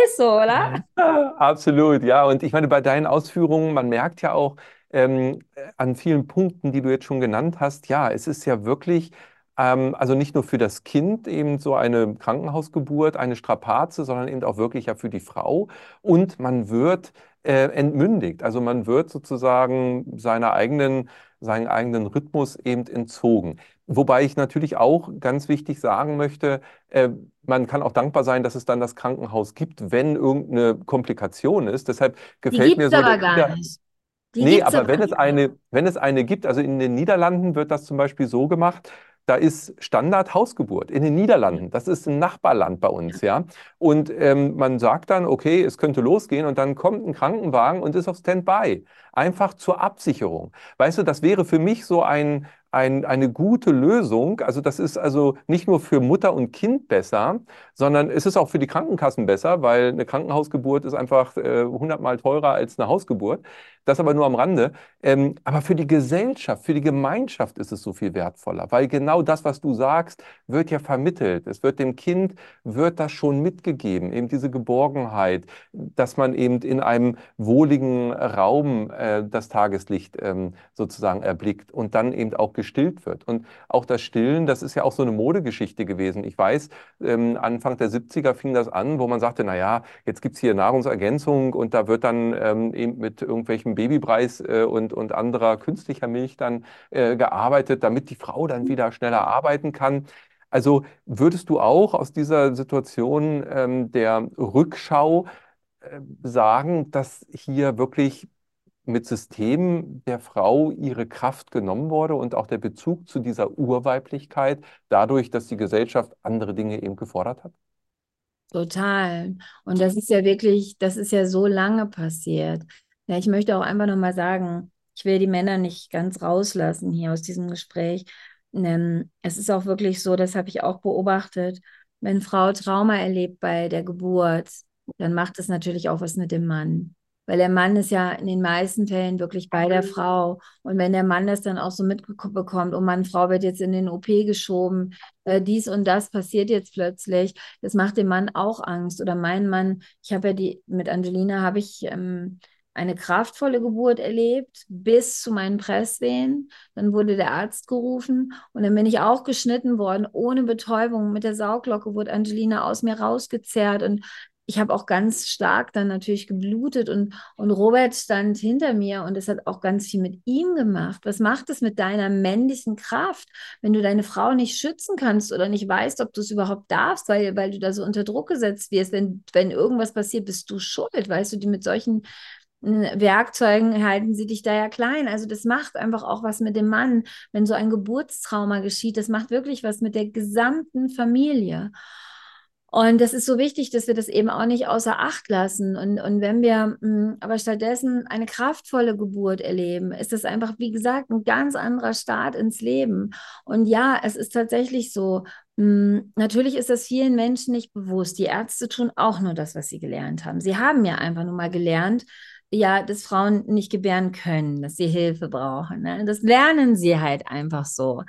ist so, oder? Absolut, ja. Und ich meine, bei deinen Ausführungen, man merkt ja auch, ähm, an vielen Punkten, die du jetzt schon genannt hast, ja, es ist ja wirklich, ähm, also nicht nur für das Kind eben so eine Krankenhausgeburt, eine Strapaze, sondern eben auch wirklich ja für die Frau. Und man wird äh, entmündigt. Also man wird sozusagen seiner eigenen, seinen eigenen Rhythmus eben entzogen. Wobei ich natürlich auch ganz wichtig sagen möchte, äh, man kann auch dankbar sein, dass es dann das Krankenhaus gibt, wenn irgendeine Komplikation ist. Deshalb gefällt mir so aber gar nicht. Die nee, aber wenn es eine, wenn es eine gibt, also in den Niederlanden wird das zum Beispiel so gemacht, da ist Standard Hausgeburt in den Niederlanden. Das ist ein Nachbarland bei uns, ja. Und ähm, man sagt dann, okay, es könnte losgehen und dann kommt ein Krankenwagen und ist auf Standby. Einfach zur Absicherung. Weißt du, das wäre für mich so ein, ein, eine gute Lösung. Also das ist also nicht nur für Mutter und Kind besser, sondern es ist auch für die Krankenkassen besser, weil eine Krankenhausgeburt ist einfach äh, hundertmal äh, teurer als eine Hausgeburt. Das aber nur am Rande. Ähm, aber für die Gesellschaft, für die Gemeinschaft ist es so viel wertvoller, weil genau das, was du sagst, wird ja vermittelt. Es wird dem Kind, wird das schon mitgegeben, eben diese Geborgenheit, dass man eben in einem wohligen Raum äh, das Tageslicht ähm, sozusagen erblickt und dann eben auch gestillt wird. Und auch das Stillen, das ist ja auch so eine Modegeschichte gewesen. Ich weiß, ähm, Anfang der 70er fing das an, wo man sagte, na ja, jetzt gibt's hier Nahrungsergänzung und da wird dann ähm, eben mit irgendwelchen Babypreis äh, und, und anderer künstlicher Milch dann äh, gearbeitet, damit die Frau dann wieder schneller arbeiten kann. Also würdest du auch aus dieser Situation ähm, der Rückschau äh, sagen, dass hier wirklich mit Systemen der Frau ihre Kraft genommen wurde und auch der Bezug zu dieser Urweiblichkeit dadurch, dass die Gesellschaft andere Dinge eben gefordert hat? Total. Und das ist ja wirklich, das ist ja so lange passiert. Ja, ich möchte auch einfach nochmal sagen, ich will die Männer nicht ganz rauslassen hier aus diesem Gespräch. Es ist auch wirklich so, das habe ich auch beobachtet, wenn Frau Trauma erlebt bei der Geburt, dann macht es natürlich auch was mit dem Mann. Weil der Mann ist ja in den meisten Fällen wirklich bei der Frau. Und wenn der Mann das dann auch so mitbekommt, oh Mann, Frau wird jetzt in den OP geschoben, äh, dies und das passiert jetzt plötzlich, das macht dem Mann auch Angst. Oder mein Mann, ich habe ja die, mit Angelina habe ich ähm, eine kraftvolle Geburt erlebt bis zu meinen Presswehen. Dann wurde der Arzt gerufen und dann bin ich auch geschnitten worden ohne Betäubung. Mit der Sauglocke wurde Angelina aus mir rausgezerrt und ich habe auch ganz stark dann natürlich geblutet und, und Robert stand hinter mir und es hat auch ganz viel mit ihm gemacht. Was macht es mit deiner männlichen Kraft, wenn du deine Frau nicht schützen kannst oder nicht weißt, ob du es überhaupt darfst, weil, weil du da so unter Druck gesetzt wirst? Wenn, wenn irgendwas passiert, bist du schuld, weißt du, die mit solchen äh, Werkzeugen halten sie dich da ja klein. Also das macht einfach auch was mit dem Mann, wenn so ein Geburtstrauma geschieht. Das macht wirklich was mit der gesamten Familie. Und das ist so wichtig, dass wir das eben auch nicht außer Acht lassen. Und, und wenn wir mh, hm, aber stattdessen eine kraftvolle Geburt erleben, ist das einfach, wie gesagt, ein ganz anderer Start ins Leben. Und ja, es ist tatsächlich so, hm, natürlich ist das vielen Menschen nicht bewusst. Die Ärzte tun auch nur das, was sie gelernt haben. Sie haben ja einfach nur mal gelernt, ja, dass Frauen nicht gebären können, dass sie Hilfe brauchen. Ne? Das lernen sie halt einfach so.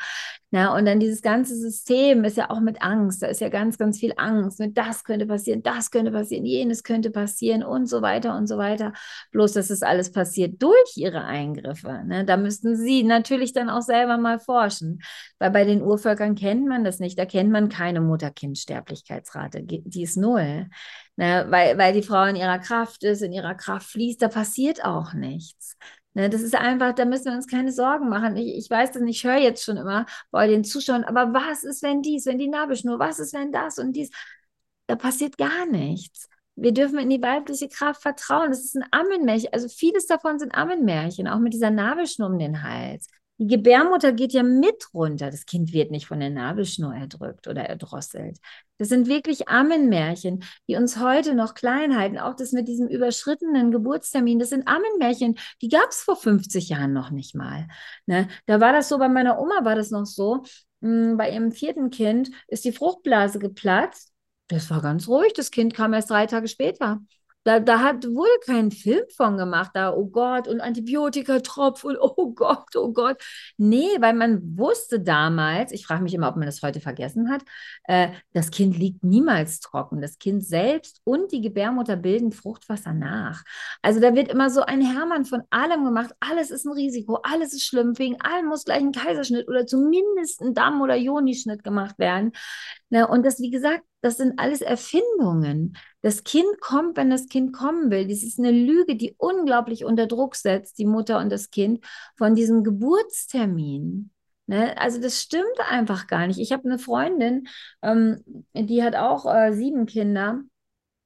Ne? Und dann dieses ganze System ist ja auch mit Angst. Da ist ja ganz, ganz viel Angst. Mit das könnte passieren, das könnte passieren, jenes könnte passieren und so weiter und so weiter. Bloß, dass es alles passiert durch ihre Eingriffe. Ne? Da müssten sie natürlich dann auch selber mal forschen. Weil bei den Urvölkern kennt man das nicht. Da kennt man keine Mutter-Kind-Sterblichkeitsrate. Die ist null ne, weil, weil die Frau in ihrer Kraft ist, in ihrer Kraft fließt, da passiert auch nichts. Ne, das ist einfach, da müssen wir uns keine Sorgen machen. Ich, ich weiß das nicht, ich höre jetzt schon immer bei den Zuschauern, aber was ist, wenn dies, wenn die Nabelschnur, was ist, wenn das und dies? Da passiert gar nichts. Wir dürfen in die weibliche Kraft vertrauen. Das ist ein Ammenmärchen. Also vieles davon sind Ammenmärchen, auch mit dieser Nabelschnur um den Hals. Die Gebärmutter geht ja mit runter. Das Kind wird nicht von der Nabelschnur erdrückt oder erdrosselt. Das sind wirklich Ammenmärchen, die uns heute noch klein halten. Auch das mit diesem überschrittenen Geburtstermin, das sind Ammenmärchen, die gab es vor 50 Jahren noch nicht mal. Ne? Da war das so, bei meiner Oma war das noch so. Hm, bei ihrem vierten Kind ist die Fruchtblase geplatzt. Das war ganz ruhig. Das Kind kam erst drei Tage später. Da, da hat, wurde kein Film von gemacht, da, oh Gott, und Antibiotikatropf und oh Gott, oh Gott. Nee, weil man wusste damals, ich frage mich immer, ob man das heute vergessen hat, äh, das Kind liegt niemals trocken. Das Kind selbst und die Gebärmutter bilden Fruchtwasser nach. Also da wird immer so ein Hermann von allem gemacht. Alles ist ein Risiko, alles ist schlimm. Wegen allem muss gleich ein Kaiserschnitt oder zumindest ein Damm- oder Jonischnitt gemacht werden. Na, und das, wie gesagt, das sind alles Erfindungen. Das Kind kommt, wenn das Kind kommen will. Das ist eine Lüge, die unglaublich unter Druck setzt, die Mutter und das Kind, von diesem Geburtstermin. Ne? Also das stimmt einfach gar nicht. Ich habe eine Freundin, ähm, die hat auch äh, sieben Kinder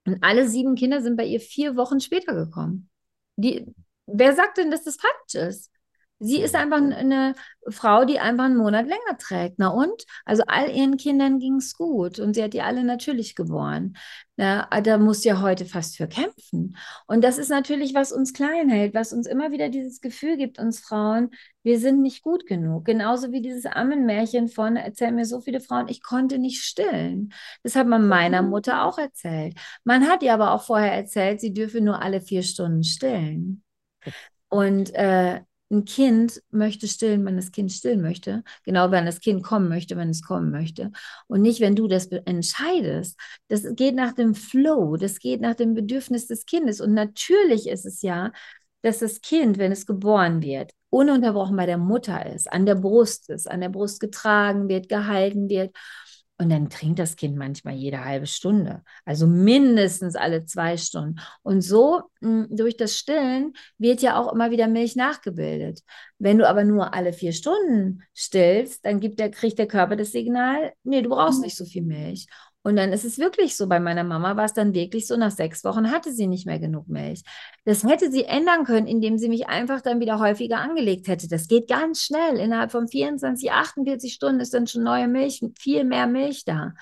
und alle sieben Kinder sind bei ihr vier Wochen später gekommen. Die, wer sagt denn, dass das falsch ist? Sie ist einfach eine Frau, die einfach einen Monat länger trägt. Na und? Also all ihren Kindern ging es gut und sie hat die alle natürlich geboren. Na, da muss ja heute fast für kämpfen. Und das ist natürlich, was uns klein hält, was uns immer wieder dieses Gefühl gibt, uns Frauen, wir sind nicht gut genug. Genauso wie dieses Ammenmärchen von, erzählen mir so viele Frauen, ich konnte nicht stillen. Das hat man meiner Mutter auch erzählt. Man hat ihr aber auch vorher erzählt, sie dürfe nur alle vier Stunden stillen. Und äh, ein Kind möchte stillen, wenn das Kind stillen möchte. Genau, wenn das Kind kommen möchte, wenn es kommen möchte. Und nicht, wenn du das entscheidest. Das geht nach dem Flow, das geht nach dem Bedürfnis des Kindes. Und natürlich ist es ja, dass das Kind, wenn es geboren wird, ununterbrochen bei der Mutter ist, an der Brust ist, an der Brust getragen wird, gehalten wird. Und dann trinkt das Kind manchmal jede halbe Stunde, also mindestens alle zwei Stunden. Und so hm, durch das Stillen wird ja auch immer wieder Milch nachgebildet. Wenn du aber nur alle vier Stunden stillst, dann gibt der, kriegt der Körper das Signal, nee, du brauchst nicht so viel Milch. Und dann ist es wirklich so, bei meiner Mama war es dann wirklich so, nach sechs Wochen hatte sie nicht mehr genug Milch. Das hätte sie ändern können, indem sie mich einfach dann wieder häufiger angelegt hätte. Das geht ganz schnell. Innerhalb von 24, 48 Stunden ist dann schon neue Milch, viel mehr Milch da.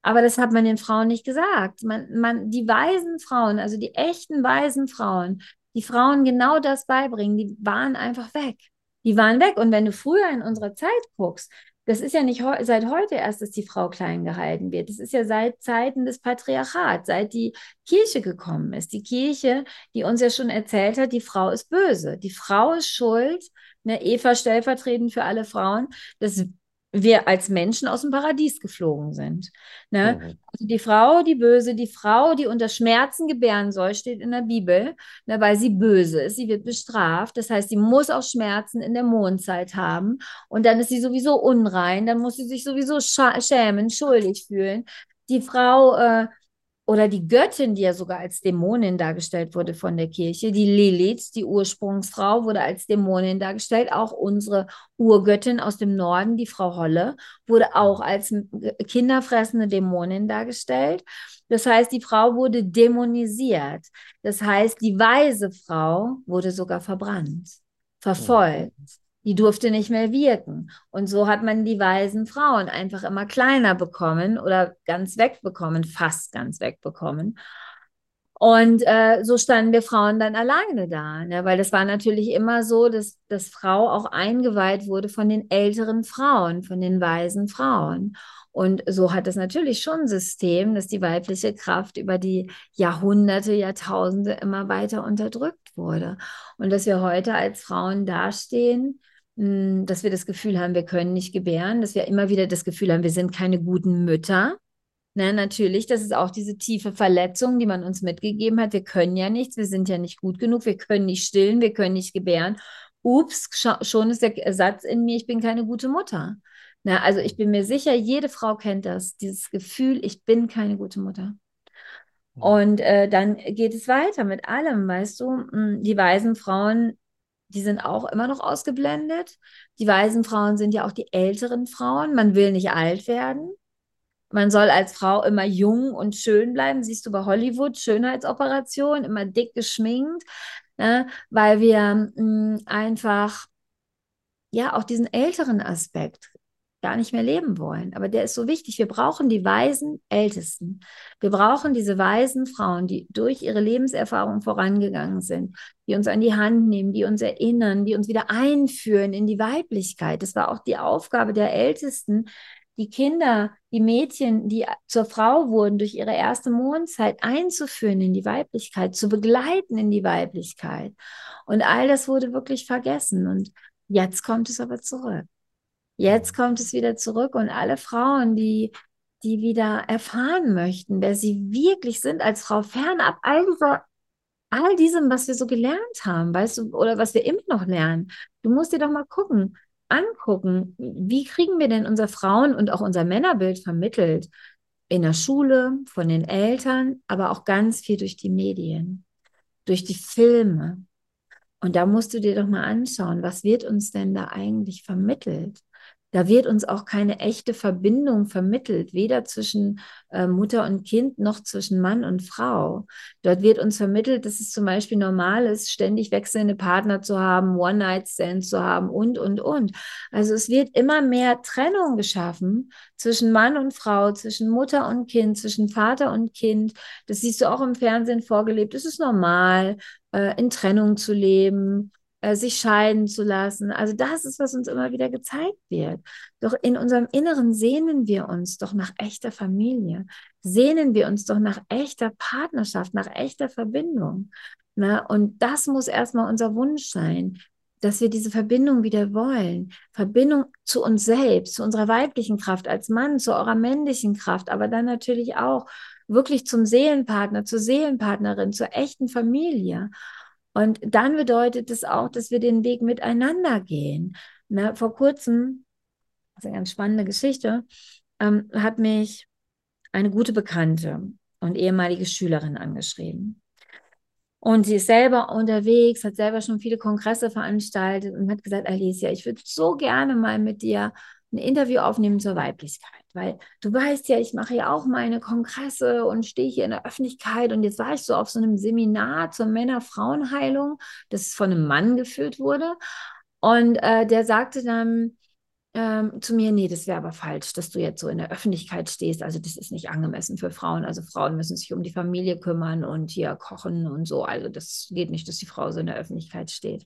Aber das hat man den Frauen nicht gesagt. Man, man, die weisen Frauen, also die echten weisen Frauen, die Frauen genau das beibringen, die waren einfach weg. Die waren weg. Und wenn du früher in unserer Zeit guckst, das ist ja nicht heu seit heute erst, dass die Frau klein gehalten wird. Das ist ja seit Zeiten des Patriarchats, seit die Kirche gekommen ist. Die Kirche, die uns ja schon erzählt hat, die Frau ist böse. Die Frau ist schuld, ne, Eva stellvertretend für alle Frauen, dass wir als Menschen aus dem Paradies geflogen sind. Ne? Mhm. Also die Frau, die Böse, die Frau, die unter Schmerzen gebären soll, steht in der Bibel, ne, weil sie böse ist. Sie wird bestraft. Das heißt, sie muss auch Schmerzen in der Mondzeit haben. Und dann ist sie sowieso unrein. Dann muss sie sich sowieso schämen, schuldig fühlen. Die Frau äh, oder die Göttin, die ja sogar als Dämonin dargestellt wurde von der Kirche, die Lilith, die Ursprungsfrau, wurde als Dämonin dargestellt. Auch unsere Urgöttin aus dem Norden, die Frau Holle, wurde auch als kinderfressende Dämonin dargestellt. Das heißt, die Frau wurde dämonisiert. Das heißt, die weise Frau wurde sogar verbrannt, verfolgt. Die durfte nicht mehr wirken. Und so hat man die weisen Frauen einfach immer kleiner bekommen oder ganz wegbekommen, fast ganz wegbekommen. Und äh, so standen wir Frauen dann alleine da, ne? weil das war natürlich immer so, dass, dass Frau auch eingeweiht wurde von den älteren Frauen, von den weisen Frauen. Und so hat es natürlich schon ein System, dass die weibliche Kraft über die Jahrhunderte, Jahrtausende immer weiter unterdrückt wurde. Und dass wir heute als Frauen dastehen, dass wir das Gefühl haben, wir können nicht gebären, dass wir immer wieder das Gefühl haben, wir sind keine guten Mütter. Ne, natürlich, das ist auch diese tiefe Verletzung, die man uns mitgegeben hat. Wir können ja nichts, wir sind ja nicht gut genug, wir können nicht stillen, wir können nicht gebären. Ups, schon ist der Satz in mir, ich bin keine gute Mutter. Ne, also ich bin mir sicher, jede Frau kennt das, dieses Gefühl, ich bin keine gute Mutter. Und äh, dann geht es weiter mit allem, weißt du, hm, die weisen Frauen die sind auch immer noch ausgeblendet. Die weisen Frauen sind ja auch die älteren Frauen. Man will nicht alt werden. Man soll als Frau immer jung und schön bleiben. Siehst du bei Hollywood Schönheitsoperationen, immer dick geschminkt, ne? weil wir mh, mm, einfach ja auch diesen älteren Aspekt gar nicht mehr leben wollen. Aber der ist so wichtig. Wir brauchen die weisen Ältesten. Wir brauchen diese weisen Frauen, die durch ihre Lebenserfahrung vorangegangen sind, die uns an die Hand nehmen, die uns erinnern, die uns wieder einführen in die Weiblichkeit. Das war auch die Aufgabe der Ältesten, die Kinder, die Mädchen, die zur Frau wurden, durch ihre erste Mondzeit einzuführen in die Weiblichkeit, zu begleiten in die Weiblichkeit. Und all das wurde wirklich vergessen. Und jetzt kommt es aber zurück. Jetzt kommt es wieder zurück und alle Frauen, die, die wieder erfahren möchten, wer sie wirklich sind als Frau, fernab all dieser all diesem, was wir so gelernt haben, weißt du, oder was wir immer noch lernen. Du musst dir doch mal gucken, angucken, wie kriegen wir denn unser Frauen- und auch unser Männerbild vermittelt? In der Schule, von den Eltern, aber auch ganz viel durch die Medien, durch die Filme. Und da musst du dir doch mal anschauen, was wird uns denn da eigentlich vermittelt? Da wird uns auch keine echte Verbindung vermittelt, weder zwischen äh, Mutter und Kind noch zwischen Mann und Frau. Dort wird uns vermittelt, dass es zum Beispiel normal ist, ständig wechselnde Partner zu haben, One-Night-Stands zu haben und, und, und. Also es wird immer mehr Trennung geschaffen zwischen Mann und Frau, zwischen Mutter und Kind, zwischen Vater und Kind. Das siehst du auch im Fernsehen vorgelebt. Es ist normal, äh, in Trennung zu leben äh, sich scheiden zu lassen. Also das ist, was uns immer wieder gezeigt wird. Doch in unserem Inneren sehnen wir uns doch nach echter Familie, sehnen wir uns doch nach echter Partnerschaft, nach echter Verbindung. Na, und das muss erstmal unser Wunsch sein, dass wir diese Verbindung wieder wollen. Verbindung zu uns selbst, zu unserer weiblichen Kraft als Mann, zu eurer männlichen Kraft, aber dann natürlich auch wirklich zum Seelenpartner, zur Seelenpartnerin, zur echten Familie. Und dann bedeutet es auch, dass wir den Weg miteinander gehen. Na, vor kurzem, das ist eine ganz spannende Geschichte, ähm, hat mich eine gute Bekannte und ehemalige Schülerin angeschrieben. Und sie ist selber unterwegs, hat selber schon viele Kongresse veranstaltet und hat gesagt, Alicia, ich würde so gerne mal mit dir ein Interview aufnehmen zur Weiblichkeit. Weil du weißt ja, ich mache ja auch meine Kongresse und stehe hier in der Öffentlichkeit. Und jetzt war ich so auf so einem Seminar zur Männer-Frauenheilung, das von einem Mann geführt wurde. Und äh, der sagte dann ähm, zu mir, nee, das wäre aber falsch, dass du jetzt so in der Öffentlichkeit stehst, also das ist nicht angemessen für Frauen, also Frauen müssen sich um die Familie kümmern und hier kochen und so, also das geht nicht, dass die Frau so in der Öffentlichkeit steht.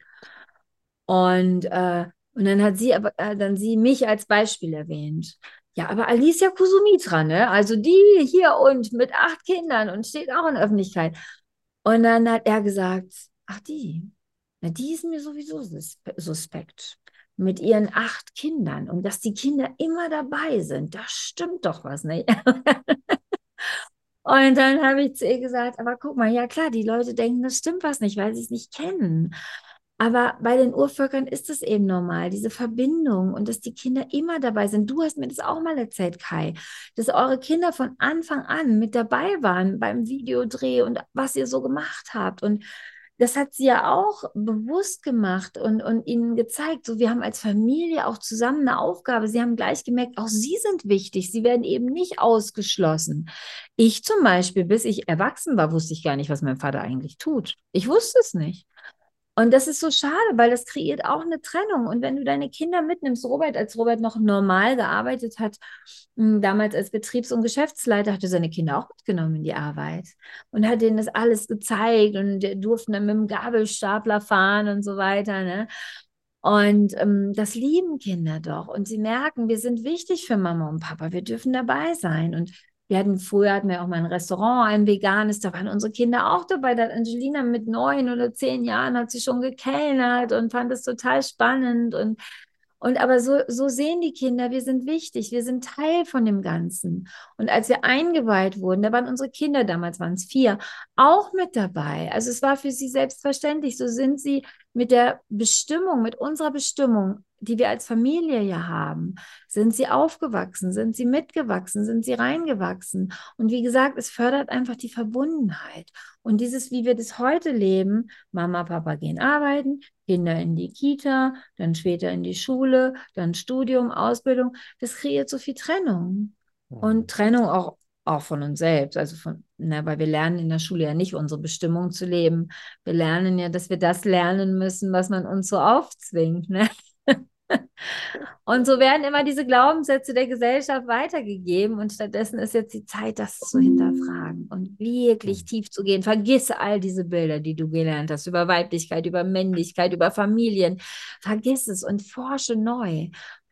Und äh, und dann hat sie aber äh, dann sie mich als Beispiel erwähnt. Ja, aber Alicia Kusumitra, ne? Also die hier und mit acht Kindern und steht auch in der Öffentlichkeit. Und dann hat er gesagt, ach die, na, die ist mir sowieso suspekt. Mit ihren acht Kindern und dass die Kinder immer dabei sind, da stimmt doch was nicht. Und dann habe ich zu ihr gesagt, aber guck mal, ja klar, die Leute denken, das stimmt was nicht, weil sie es nicht kennen. Aber bei den Urvölkern ist es eben normal, diese Verbindung und dass die Kinder immer dabei sind. Du hast mir das auch mal erzählt, Kai, dass eure Kinder von Anfang an mit dabei waren beim Videodreh und was ihr so gemacht habt. Und das hat sie ja auch bewusst gemacht und, und ihnen gezeigt, so wir haben als Familie auch zusammen eine Aufgabe. Sie haben gleich gemerkt, auch sie sind wichtig. Sie werden eben nicht ausgeschlossen. Ich zum Beispiel, bis ich erwachsen war, wusste ich gar nicht, was mein Vater eigentlich tut. Ich wusste es nicht. Und das ist so schade, weil das kreiert auch eine Trennung. Und wenn du deine Kinder mitnimmst, Robert, als Robert noch normal gearbeitet hat, hm, damals als Betriebs- und Geschäftsleiter, hat er seine Kinder auch mitgenommen in die Arbeit und hat denen das alles gezeigt und durften dann mit dem Gabelstapler fahren und so weiter. Ne? Und ähm, das lieben Kinder doch. Und sie merken, wir sind wichtig für Mama und Papa. Wir dürfen dabei sein. Und wir hatten früher hatten wir auch mal ein Restaurant, ein veganes, da waren unsere Kinder auch dabei. Da Angelina mit neun oder zehn Jahren hat sie schon gekellnert und fand es total spannend. Und und aber so, so sehen die Kinder, wir sind wichtig, wir sind Teil von dem Ganzen. Und als wir eingeweiht wurden, da waren unsere Kinder, damals waren es vier, auch mit dabei. Also es war für sie selbstverständlich. So sind sie mit der Bestimmung, mit unserer Bestimmung, die wir als Familie ja haben, sind sie aufgewachsen, sind sie mitgewachsen, sind sie reingewachsen. Und wie gesagt, es fördert einfach die Verbundenheit. Und dieses, wie wir das heute leben, Mama, Papa gehen arbeiten, Kinder in die Kita, dann später in die Schule, dann Studium, Ausbildung, das kreiert so viel Trennung. Und mhm. Trennung auch, auch von uns selbst. Also von, ne, weil wir lernen in der Schule ja nicht unsere Bestimmung zu leben. Wir lernen ja, dass wir das lernen müssen, was man uns so aufzwingt. Ne? Und so werden immer diese Glaubenssätze der Gesellschaft weitergegeben und stattdessen ist jetzt die Zeit, das zu hinterfragen und wirklich tief zu gehen. Vergiss all diese Bilder, die du gelernt hast über Weiblichkeit, über Männlichkeit, über Familien. Vergiss es und forsche neu.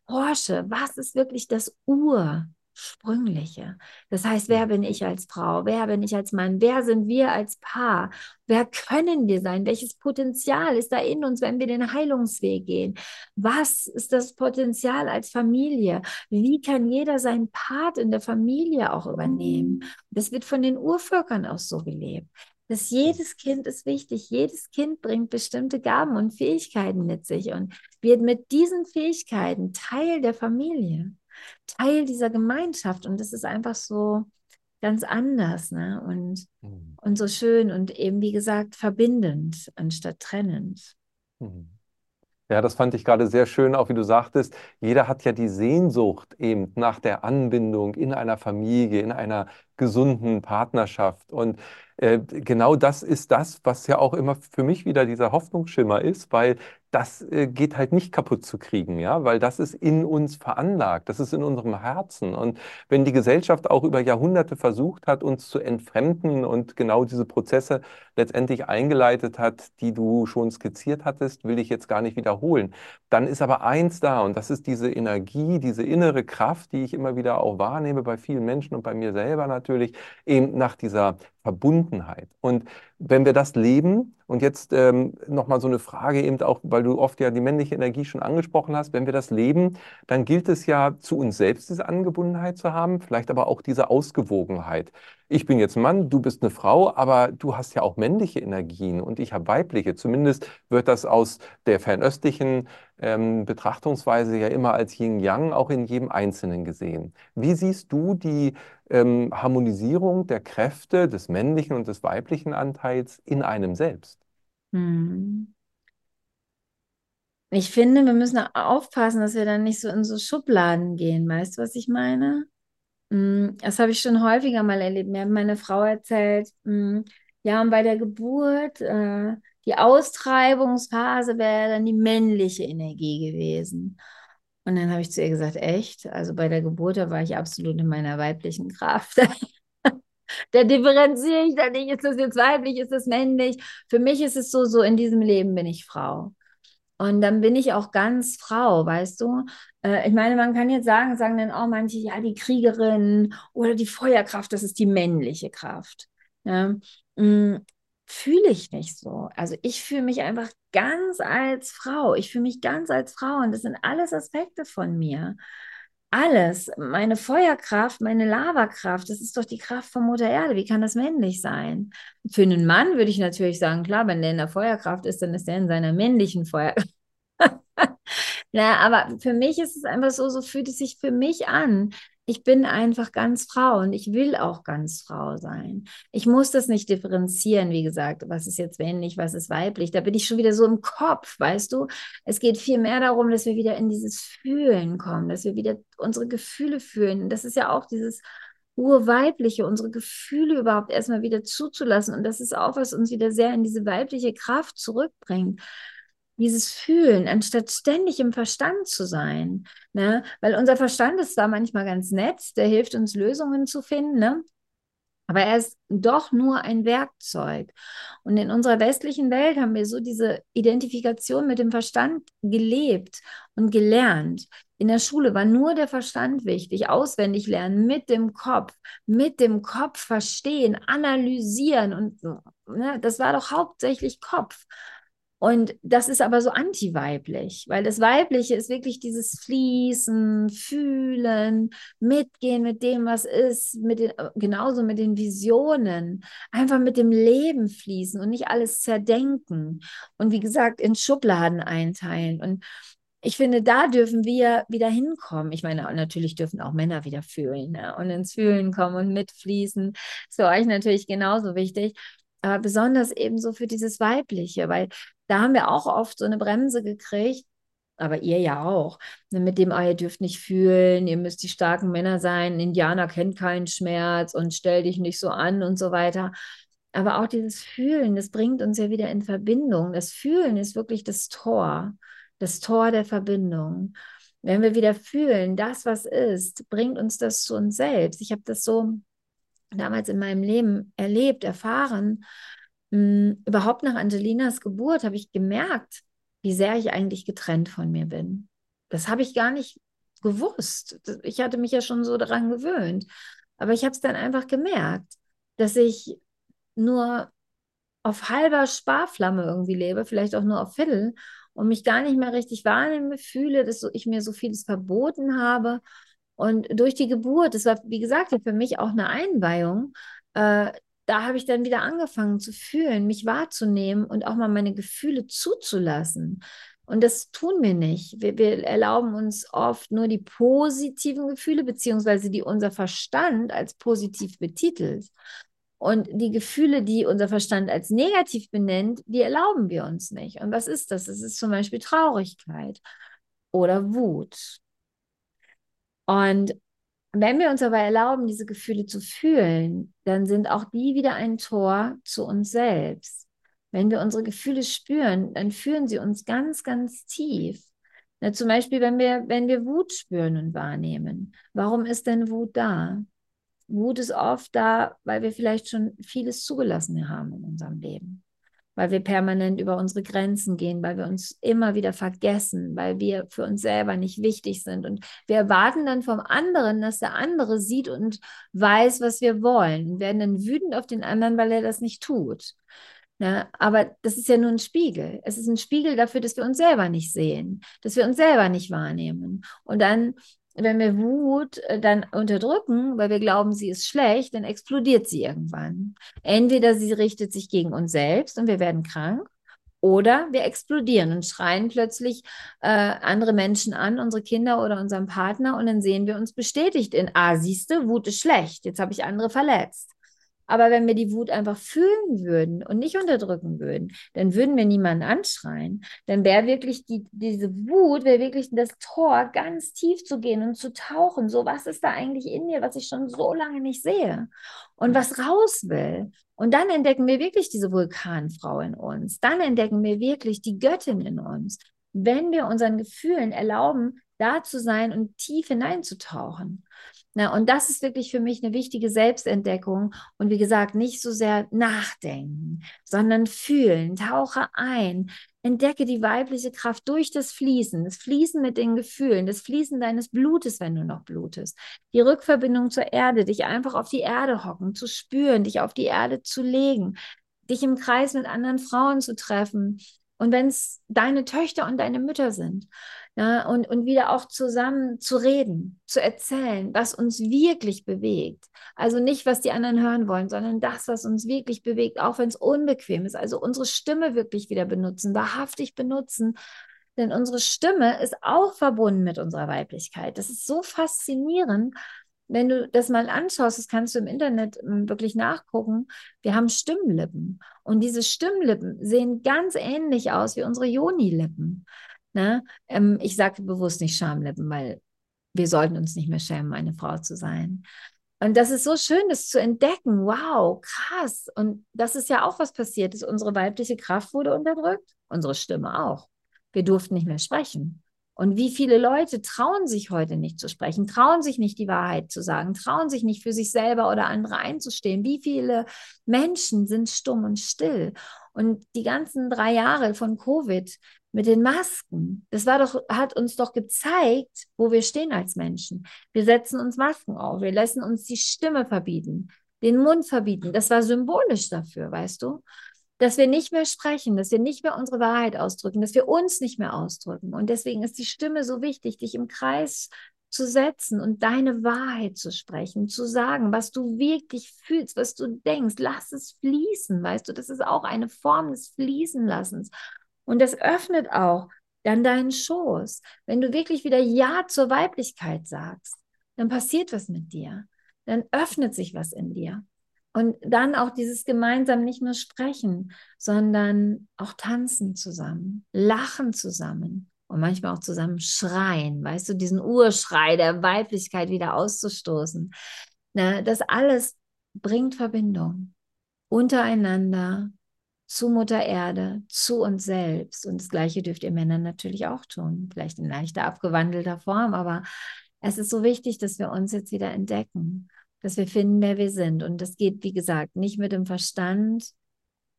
Forsche, was ist wirklich das Ur? Sprüngliche. Das heißt, wer bin ich als Frau? Wer bin ich als Mann? Wer sind wir als Paar? Wer können wir sein? Welches Potenzial ist da in uns, wenn wir den Heilungsweg gehen? Was ist das Potenzial als Familie? Wie kann jeder seinen Part in der Familie auch übernehmen? Das wird von den Urvölkern auch so gelebt. Dass jedes Kind ist wichtig. Jedes Kind bringt bestimmte Gaben und Fähigkeiten mit sich und wird mit diesen Fähigkeiten Teil der Familie. Teil dieser Gemeinschaft und das ist einfach so ganz anders ne? und, mhm. und so schön und eben, wie gesagt, verbindend anstatt trennend. Mhm. Ja, das fand ich gerade sehr schön, auch wie du sagtest, jeder hat ja die Sehnsucht eben nach der Anbindung in einer Familie, in einer gesunden Partnerschaft. Und äh, genau das ist das, was ja auch immer für mich wieder dieser Hoffnungsschimmer ist, weil das äh, geht halt nicht kaputt zu kriegen, ja, weil das ist in uns veranlagt, das ist in unserem Herzen. Und wenn die Gesellschaft auch über Jahrhunderte versucht hat, uns zu entfremden und genau diese Prozesse letztendlich eingeleitet hat, die du schon skizziert hattest, will ich jetzt gar nicht wiederholen. Dann ist aber eins da und das ist diese Energie, diese innere Kraft, die ich immer wieder auch wahrnehme bei vielen Menschen und bei mir selber natürlich, eben nach dieser Verbundenheit. Und wenn wir das leben, und jetzt ähm, nochmal so eine Frage eben auch, weil du oft ja die männliche Energie schon angesprochen hast, wenn wir das leben, dann gilt es ja zu uns selbst diese Angebundenheit zu haben, vielleicht aber auch diese Ausgewogenheit. Ich bin jetzt ein Mann, du bist eine Frau, aber du hast ja auch männliche Energien und ich habe weibliche. Zumindest wird das aus der fernöstlichen ähm, Betrachtungsweise ja immer als Yin-Yang auch in jedem Einzelnen gesehen. Wie siehst du die ähm, Harmonisierung der Kräfte des männlichen und des weiblichen Anteils in einem selbst? Hm. Ich finde, wir müssen aufpassen, dass wir dann nicht so in so Schubladen gehen. Weißt du, was ich meine? Hm, das habe ich schon häufiger mal erlebt. Mir hat meine Frau erzählt, hm, ja, und bei der Geburt, äh, die Austreibungsphase wäre dann die männliche Energie gewesen. Und dann habe ich zu ihr gesagt, echt? Also bei der Geburt, da war ich absolut in meiner weiblichen Kraft. da differenziere ich da nicht, ist das jetzt weiblich, ist das männlich? Für mich ist es so, so in diesem Leben bin ich Frau. Und dann bin ich auch ganz Frau, weißt du? Äh, ich meine, man kann jetzt sagen, sagen dann auch manche, ja, die Kriegerin oder die Feuerkraft, das ist die männliche Kraft. Ja? Fühle ich nicht so. Also ich fühle mich einfach ganz als Frau. Ich fühle mich ganz als Frau und das sind alles Aspekte von mir. Alles. Meine Feuerkraft, meine Lavakraft, das ist doch die Kraft von Mutter Erde. Wie kann das männlich sein? Für einen Mann würde ich natürlich sagen, klar, wenn der in der Feuerkraft ist, dann ist er in seiner männlichen Feuerkraft. Na, aber für mich ist es einfach so, so fühlt es sich für mich an ich bin einfach ganz Frau und ich will auch ganz Frau sein. Ich muss das nicht differenzieren, wie gesagt, was ist jetzt männlich, was ist weiblich. Da bin ich schon wieder so im Kopf, weißt du? Es geht viel mehr darum, dass wir wieder in dieses Fühlen kommen, dass wir wieder unsere Gefühle fühlen. Das ist ja auch dieses urweibliche, unsere Gefühle überhaupt erstmal wieder zuzulassen. Und das ist auch, was uns wieder sehr in diese weibliche Kraft zurückbringt. Dieses Fühlen, anstatt ständig im Verstand zu sein. Ne? Weil unser Verstand ist da manchmal ganz nett, der hilft uns Lösungen zu finden. Ne? Aber er ist doch nur ein Werkzeug. Und in unserer westlichen Welt haben wir so diese Identifikation mit dem Verstand gelebt und gelernt. In der Schule war nur der Verstand wichtig, auswendig lernen, mit dem Kopf, mit dem Kopf verstehen, analysieren. Und ne, das war doch hauptsächlich Kopf. Und das ist aber so anti-weiblich, weil das Weibliche ist wirklich dieses Fließen, Fühlen, Mitgehen mit dem, was ist, mit den, genauso mit den Visionen, einfach mit dem Leben fließen und nicht alles zerdenken. Und wie gesagt, in Schubladen einteilen. Und ich finde, da dürfen wir wieder hinkommen. Ich meine, natürlich dürfen auch Männer wieder fühlen ne? und ins Fühlen kommen und mitfließen. Ist für euch natürlich genauso wichtig aber besonders eben so für dieses Weibliche, weil da haben wir auch oft so eine Bremse gekriegt, aber ihr ja auch, ne, mit dem, ah, ihr dürft nicht fühlen, ihr müsst die starken Männer sein, Indianer kennt keinen Schmerz und stell dich nicht so an und so weiter. Aber auch dieses Fühlen, das bringt uns ja wieder in Verbindung. Das Fühlen ist wirklich das Tor, das Tor der Verbindung. Wenn wir wieder fühlen, das, was ist, bringt uns das zu uns selbst. Ich habe das so damals in meinem Leben erlebt, erfahren, hm, überhaupt nach Angelinas Geburt habe ich gemerkt, wie sehr ich eigentlich getrennt von mir bin. Das habe ich gar nicht gewusst. Ich hatte mich ja schon so daran gewöhnt. Aber ich habe es dann einfach gemerkt, dass ich nur auf halber Sparflamme irgendwie lebe, vielleicht auch nur auf Viertel und mich gar nicht mehr richtig wahrnehme, fühle, dass ich mir so vieles verboten habe. Und durch die Geburt, das war, wie gesagt, für mich auch eine Einweihung, äh, da habe ich dann wieder angefangen zu fühlen, mich wahrzunehmen und auch mal meine Gefühle zuzulassen. Und das tun wir nicht. Wir, wir, erlauben uns oft nur die positiven Gefühle, beziehungsweise die unser Verstand als positiv betitelt. Und die Gefühle, die unser Verstand als negativ benennt, die erlauben wir uns nicht. Und was ist das? Das ist zum Beispiel Traurigkeit oder Wut. Und wenn wir uns aber erlauben, diese Gefühle zu fühlen, dann sind auch die wieder ein Tor zu uns selbst. Wenn wir unsere Gefühle spüren, dann führen sie uns ganz, ganz tief. Na, zum Beispiel, wenn wir, wenn wir Wut spüren und wahrnehmen. Warum ist denn Wut da? Wut ist oft da, weil wir vielleicht schon vieles zugelassen haben in unserem Leben weil wir permanent über unsere Grenzen gehen, weil wir uns immer wieder vergessen, weil wir für uns selber nicht wichtig sind. Und wir erwarten dann vom anderen, dass der andere sieht und weiß, was wir wollen und werden dann wütend auf den anderen, weil er das nicht tut. Ja, ne? aber das ist ja nur ein Spiegel. Es ist ein Spiegel dafür, dass wir uns selber nicht sehen, dass wir uns selber nicht wahrnehmen. Und dann wenn wir Wut äh, dann unterdrücken, weil wir glauben, sie ist schlecht, dann explodiert sie irgendwann. Entweder sie richtet sich gegen uns selbst und wir werden krank, oder wir explodieren und schreien plötzlich äh, andere Menschen an, unsere Kinder oder unseren Partner, und dann sehen wir uns bestätigt in, ah, siehste, Wut ist schlecht, jetzt habe ich andere verletzt. Aber wenn wir die Wut einfach fühlen würden und nicht unterdrücken würden, dann würden wir niemanden anschreien. Dann wäre wirklich die, diese Wut, wäre wirklich das Tor, ganz tief zu gehen und zu tauchen. So, was ist da eigentlich in mir, was ich schon so lange nicht sehe und was raus will? Und dann entdecken wir wirklich diese Vulkanfrau in uns. Dann entdecken wir wirklich die Göttin in uns. Wenn wir unseren Gefühlen erlauben, da zu sein und tief hineinzutauchen. Na, und das ist wirklich für mich eine wichtige Selbstentdeckung. Und wie gesagt, nicht so sehr nachdenken, sondern fühlen, tauche ein, entdecke die weibliche Kraft durch das Fließen, das Fließen mit den Gefühlen, das Fließen deines Blutes, wenn du noch blutest, die Rückverbindung zur Erde, dich einfach auf die Erde hocken, zu spüren, dich auf die Erde zu legen, dich im Kreis mit anderen Frauen zu treffen. Und wenn es deine Töchter und deine Mütter sind, ja, und, und wieder auch zusammen zu reden, zu erzählen, was uns wirklich bewegt. Also nicht, was die anderen hören wollen, sondern das, was uns wirklich bewegt, auch wenn es unbequem ist. Also unsere Stimme wirklich wieder benutzen, wahrhaftig benutzen. Denn unsere Stimme ist auch verbunden mit unserer Weiblichkeit. Das ist so faszinierend. Wenn du das mal anschaust, das kannst du im Internet hm, wirklich nachgucken. Wir haben Stimmlippen. Und diese Stimmlippen sehen ganz ähnlich aus wie unsere Joni-Lippen. Ne? Ähm, ich sage bewusst nicht Schamlippen, weil wir sollten uns nicht mehr schämen, eine Frau zu sein. Und das ist so schön, das zu entdecken. Wow, krass. Und das ist ja auch was passiert ist. Unsere weibliche Kraft wurde unterdrückt, unsere Stimme auch. Wir durften nicht mehr sprechen. Und wie viele Leute trauen sich heute nicht zu sprechen, trauen sich nicht die Wahrheit zu sagen, trauen sich nicht für sich selber oder andere einzustehen. Wie viele Menschen sind stumm und still? Und die ganzen drei Jahre von Covid mit den Masken, das war doch, hat uns doch gezeigt, wo wir stehen als Menschen. Wir setzen uns Masken auf, wir lassen uns die Stimme verbieten, den Mund verbieten. Das war symbolisch dafür, weißt du? dass wir nicht mehr sprechen, dass wir nicht mehr unsere Wahrheit ausdrücken, dass wir uns nicht mehr ausdrücken. Und deswegen ist die Stimme so wichtig, dich im Kreis zu setzen und deine Wahrheit zu sprechen, zu sagen, was du wirklich fühlst, was du denkst. Lass es fließen, weißt du, das ist auch eine Form des Fließenlassens. Und das öffnet auch dann deinen Schoß. Wenn du wirklich wieder Ja zur Weiblichkeit sagst, dann passiert was mit dir. Dann öffnet sich was in dir. Und dann auch dieses gemeinsam nicht nur sprechen, sondern auch tanzen zusammen, lachen zusammen und manchmal auch zusammen schreien, weißt du, diesen Urschrei der Weiblichkeit wieder auszustoßen. Na, das alles bringt Verbindung untereinander, zu Mutter Erde, zu uns selbst. Und das Gleiche dürft ihr Männer natürlich auch tun, vielleicht in leichter abgewandelter Form, aber es ist so wichtig, dass wir uns jetzt wieder entdecken dass wir finden, wer wir sind. Und das geht, wie gesagt, nicht mit dem Verstand,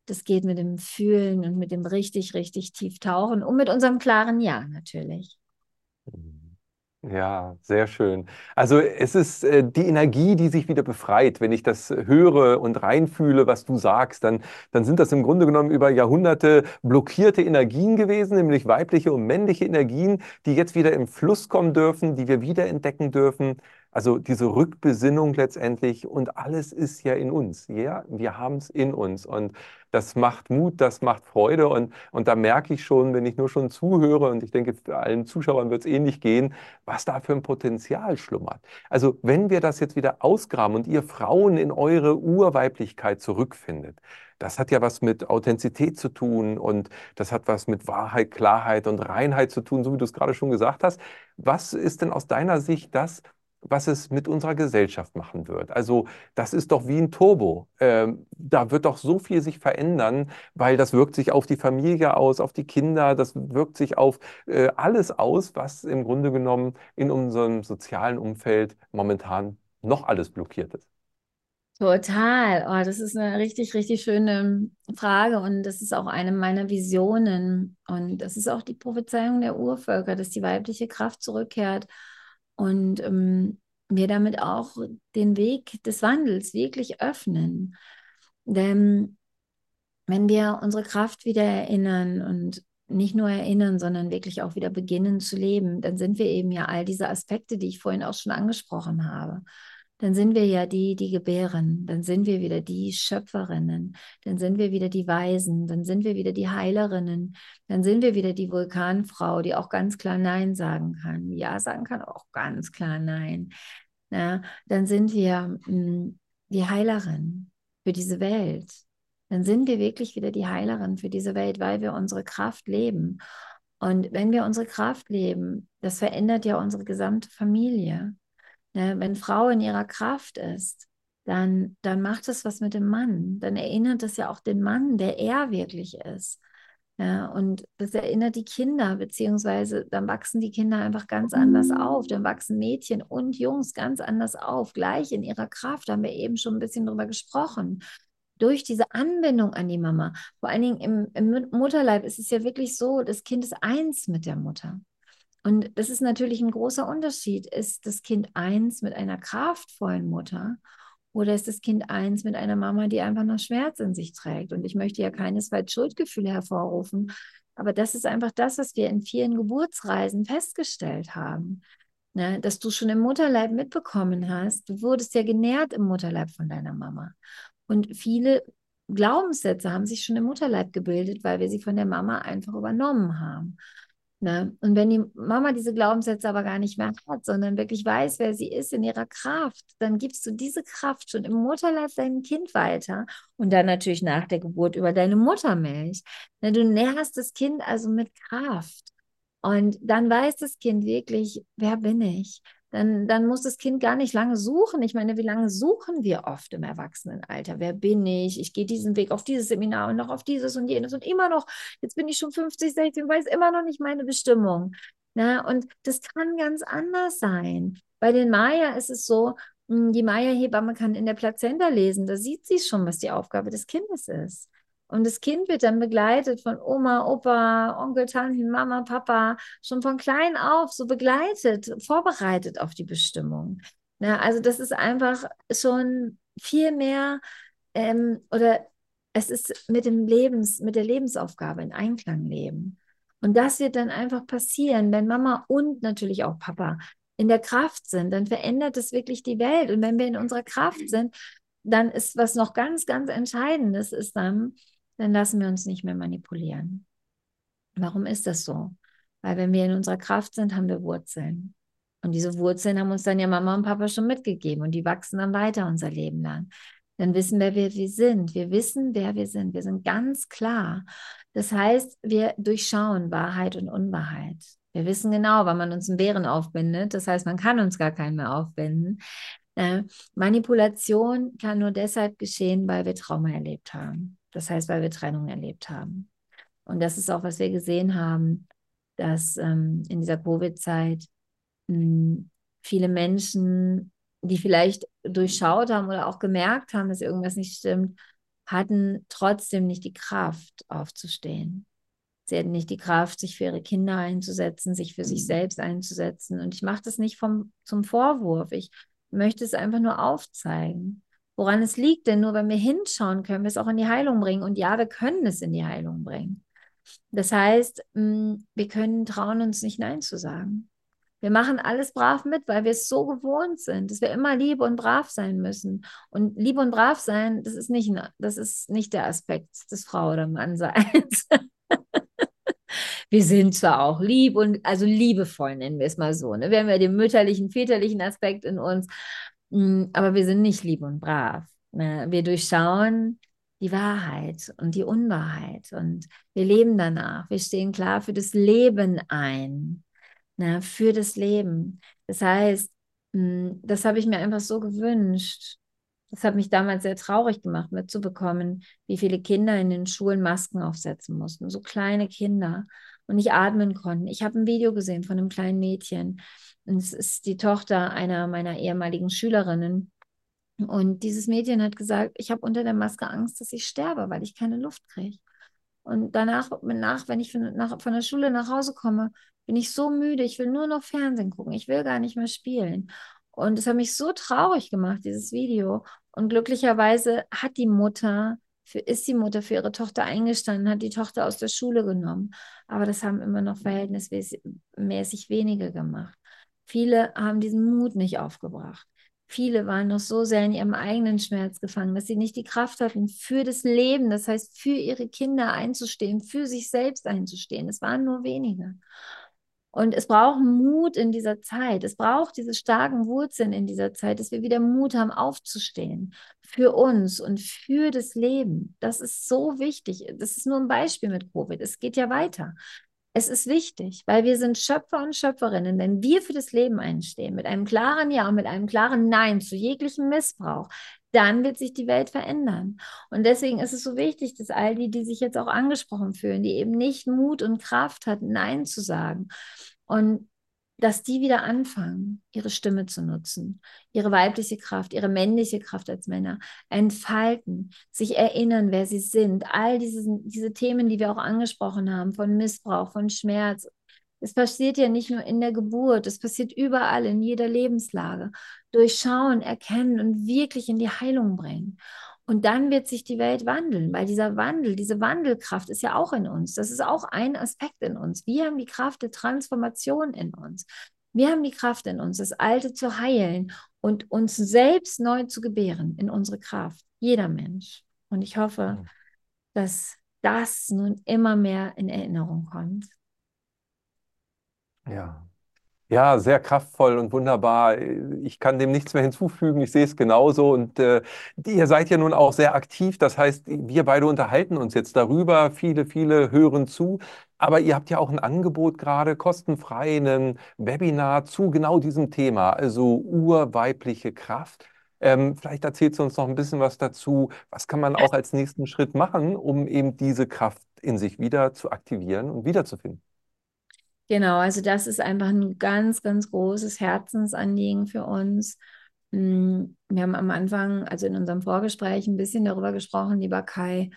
das geht mit dem Fühlen und mit dem richtig, richtig tief tauchen und mit unserem klaren Ja natürlich. Ja, sehr schön. Also es ist äh, die Energie, die sich wieder befreit. Wenn ich das höre und reinfühle, was du sagst, dann, dann sind das im Grunde genommen über Jahrhunderte blockierte Energien gewesen, nämlich weibliche und männliche Energien, die jetzt wieder im Fluss kommen dürfen, die wir wiederentdecken dürfen. Also diese Rückbesinnung letztendlich und alles ist ja in uns. Ja, wir haben es in uns und das macht Mut, das macht Freude und, und da merke ich schon, wenn ich nur schon zuhöre und ich denke, für allen Zuschauern wird es ähnlich gehen, was da für ein Potenzial schlummert. Also wenn wir das jetzt wieder ausgraben und ihr Frauen in eure Urweiblichkeit zurückfindet, das hat ja was mit Authentizität zu tun und das hat was mit Wahrheit, Klarheit und Reinheit zu tun, so wie du es gerade schon gesagt hast. Was ist denn aus deiner Sicht das, was es mit unserer Gesellschaft machen wird. Also das ist doch wie ein Turbo. Ähm, da wird doch so viel sich verändern, weil das wirkt sich auf die Familie aus, auf die Kinder, das wirkt sich auf äh, alles aus, was im Grunde genommen in unserem sozialen Umfeld momentan noch alles blockiert ist. Total. Oh, das ist eine richtig, richtig schöne Frage und das ist auch eine meiner Visionen. Und das ist auch die Prophezeiung der Urvölker, dass die weibliche Kraft zurückkehrt und ähm, wir damit auch den Weg des Wandels wirklich öffnen. Denn wenn wir unsere Kraft wieder erinnern und nicht nur erinnern, sondern wirklich auch wieder beginnen zu leben, dann sind wir eben ja all diese Aspekte, die ich vorhin auch schon angesprochen habe dann sind wir ja die, die gebären, dann sind wir wieder die Schöpferinnen, dann sind wir wieder die Weisen, dann sind wir wieder die Heilerinnen, dann sind wir wieder die Vulkanfrau, die auch ganz klar Nein sagen kann. Ja sagen kann, auch ganz klar Nein. Ja, dann sind wir mh, mm, die Heilerin für diese Welt. Dann sind wir wirklich wieder die Heilerin für diese Welt, weil wir unsere Kraft leben. Und wenn wir unsere Kraft leben, das verändert ja unsere gesamte Familie. Ne, wenn Frau in ihrer Kraft ist, dann, dann macht es was mit dem Mann. Dann erinnert es ja auch den Mann, der er wirklich ist. Ja, und das erinnert die Kinder, beziehungsweise dann wachsen die Kinder einfach ganz anders auf. Dann wachsen Mädchen und Jungs ganz anders auf, gleich in ihrer Kraft. Da haben wir eben schon ein bisschen drüber gesprochen. Durch diese Anbindung an die Mama, vor allen Dingen im, im Mutterleib ist es ja wirklich so, das Kind ist eins mit der Mutter. Und das ist natürlich ein großer Unterschied. Ist das Kind eins mit einer kraftvollen Mutter oder ist das Kind eins mit einer Mama, die einfach noch Schmerz in sich trägt? Und ich möchte ja keinesfalls Schuldgefühle hervorrufen, aber das ist einfach das, was wir in vielen Geburtsreisen festgestellt haben. Ne, dass du schon im Mutterleib mitbekommen hast, du wurdest ja genährt im Mutterleib von deiner Mama. Und viele Glaubenssätze haben sich schon im Mutterleib gebildet, weil wir sie von der Mama einfach übernommen haben. Ne? Und wenn die Mama diese Glaubenssätze aber gar nicht mehr hat, sondern wirklich weiß, wer sie ist in ihrer Kraft, dann gibst du diese Kraft schon im Mutterleib deinem Kind weiter und dann natürlich nach der Geburt über deine Muttermilch. Ne? Du nährst das Kind also mit Kraft. Und dann weiß das Kind wirklich, wer bin ich? Dann, dann muss das Kind gar nicht lange suchen. Ich meine, wie lange suchen wir oft im Erwachsenenalter? Wer bin ich? Ich gehe diesen Weg auf dieses Seminar und noch auf dieses und jenes und immer noch, jetzt bin ich schon 50, 60 weiß immer noch nicht meine Bestimmung. Na, ne? und das kann ganz anders sein. Bei den Maya ist es so, hm, die Maya-Hebamme kann in der Plazenta lesen, da sieht sie schon, was die Aufgabe des Kindes ist. Und das Kind wird dann begleitet von Oma, Opa, Onkel, Tanten, Mama, Papa, schon von klein auf so begleitet, vorbereitet auf die Bestimmung. Ja, also das ist einfach schon viel mehr ähm, oder es ist mit dem Lebens, mit der Lebensaufgabe in Einklang leben. Und das wird dann einfach passieren, wenn Mama und natürlich auch Papa in der Kraft sind, dann verändert es wirklich die Welt. Und wenn wir in unserer Kraft sind, dann ist was noch ganz, ganz Entscheidendes ist dann, dann lassen wir uns nicht mehr manipulieren. Warum ist das so? Weil wenn wir in unserer Kraft sind, haben wir Wurzeln. Und diese Wurzeln haben uns dann ja Mama und Papa schon mitgegeben und die wachsen dann weiter unser Leben lang. Dann wissen wir, wer wir sind. Wir wissen, wer wir sind. Wir sind ganz klar. Das heißt, wir durchschauen Wahrheit und Unwahrheit. Wir wissen genau, wann man uns einen Bären aufbindet. Das heißt, man kann uns gar keinen mehr aufbinden. Äh, Manipulation kann nur deshalb geschehen, weil wir Trauma erlebt haben. Das heißt, weil wir Trennung erlebt haben. Und das ist auch, was wir gesehen haben, dass ähm, in dieser Covid-Zeit hm, viele Menschen, die vielleicht durchschaut haben oder auch gemerkt haben, dass irgendwas nicht stimmt, hatten trotzdem nicht die Kraft aufzustehen. Sie hatten nicht die Kraft, sich für ihre Kinder einzusetzen, sich für sich mhm. selbst einzusetzen. Und ich mache das nicht vom, zum Vorwurf. Ich möchte es einfach nur aufzeigen woran es liegt. Denn nur wenn wir hinschauen, können wir es auch in die Heilung bringen. Und ja, wir können es in die Heilung bringen. Das heißt, mm, wir können trauen, uns nicht Nein zu sagen. Wir machen alles brav mit, weil wir es so gewohnt sind, dass wir immer lieb und brav sein müssen. Und lieb und brav sein, das ist nicht, das ist nicht der Aspekt des Frau- oder Mannseins. wir sind zwar auch lieb und also liebevoll nennen wir es mal so. Ne? Wir haben ja den mütterlichen, väterlichen Aspekt in uns, aber wir sind nicht lieb und brav. Ne? Wir durchschauen die Wahrheit und die Unwahrheit und wir leben danach. Wir stehen klar für das Leben ein, ne? für das Leben. Das heißt, mm, das habe ich mir einfach so gewünscht. Das hat mich damals sehr traurig gemacht, mitzubekommen, wie viele Kinder in den Schulen Masken aufsetzen mussten. So kleine Kinder und nicht atmen konnten. Ich habe ein Video gesehen von einem kleinen Mädchen, und es ist die Tochter einer meiner ehemaligen Schülerinnen. Und dieses Mädchen hat gesagt, ich habe unter der Maske Angst, dass ich sterbe, weil ich keine Luft kriege. Und danach, nach, wenn ich von, nach, von der Schule nach Hause komme, bin ich so müde, ich will nur noch Fernsehen gucken, ich will gar nicht mehr spielen. Und es hat mich so traurig gemacht, dieses Video. Und glücklicherweise hat die Mutter, für, ist die Mutter für ihre Tochter eingestanden, hat die Tochter aus der Schule genommen. Aber das haben immer noch verhältnismäßig wenige gemacht. Viele haben diesen Mut nicht aufgebracht. Viele waren noch so sehr in ihrem eigenen Schmerz gefangen, dass sie nicht die Kraft hatten, für das Leben, das heißt für ihre Kinder einzustehen, für sich selbst einzustehen. Es waren nur wenige. Und es braucht Mut in dieser Zeit. Es braucht diese starken Wurzeln in dieser Zeit, dass wir wieder Mut haben, aufzustehen für uns und für das Leben. Das ist so wichtig. Das ist nur ein Beispiel mit Covid. Es geht ja weiter. Es ist wichtig, weil wir sind Schöpfer und Schöpferinnen. Wenn wir für das Leben einstehen, mit einem klaren Ja und mit einem klaren Nein zu jeglichem Missbrauch, dann wird sich die Welt verändern. Und deswegen ist es so wichtig, dass all die, die sich jetzt auch angesprochen fühlen, die eben nicht Mut und Kraft hatten, Nein zu sagen und dass die wieder anfangen, ihre Stimme zu nutzen, ihre weibliche Kraft, ihre männliche Kraft als Männer entfalten, sich erinnern, wer sie sind. All diese, diese Themen, die wir auch angesprochen haben, von Missbrauch, von Schmerz. Es passiert ja nicht nur in der Geburt, es passiert überall, in jeder Lebenslage. Durchschauen, erkennen und wirklich in die Heilung bringen. Und dann wird sich die Welt wandeln, weil dieser Wandel, diese Wandelkraft ist ja auch in uns. Das ist auch ein Aspekt in uns. Wir haben die Kraft der Transformation in uns. Wir haben die Kraft in uns, das Alte zu heilen und uns selbst neu zu gebären in unsere Kraft. Jeder Mensch. Und ich hoffe, dass das nun immer mehr in Erinnerung kommt. Ja, ja, sehr kraftvoll und wunderbar. Ich kann dem nichts mehr hinzufügen. Ich sehe es genauso. Und äh, ihr seid ja nun auch sehr aktiv. Das heißt, wir beide unterhalten uns jetzt darüber. Viele, viele hören zu. Aber ihr habt ja auch ein Angebot gerade, kostenfrei, ein Webinar zu genau diesem Thema, also urweibliche Kraft. Ähm, vielleicht erzählst du uns noch ein bisschen was dazu. Was kann man auch als nächsten Schritt machen, um eben diese Kraft in sich wieder zu aktivieren und wiederzufinden? Genau, also das ist einfach ein ganz, ganz großes Herzensanliegen für uns. Hm, wir haben am Anfang, also in unserem Vorgespräch, ein bisschen darüber gesprochen, lieber Kai.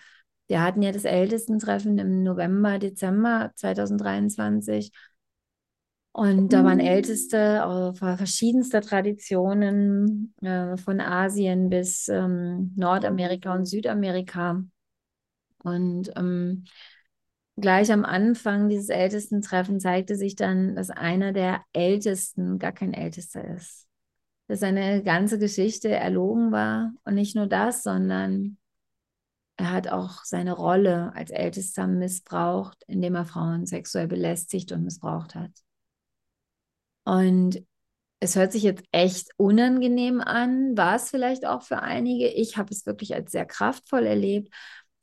Wir hatten ja das Ältestentreffen im November, Dezember 2023. Und da waren Älteste aus verschiedenster Traditionen, äh, von Asien bis ähm, Nordamerika und Südamerika. Und ähm, gleich am Anfang dieses Ältestentreffen zeigte sich dann, dass einer der Ältesten gar kein Ältester ist. Dass seine ganze Geschichte erlogen war. Und nicht nur das, sondern er hat auch seine Rolle als Ältester missbraucht, indem er Frauen sexuell belästigt und missbraucht hat. Und es hört sich jetzt echt unangenehm an, war es vielleicht auch für einige. Ich habe es wirklich als sehr kraftvoll erlebt,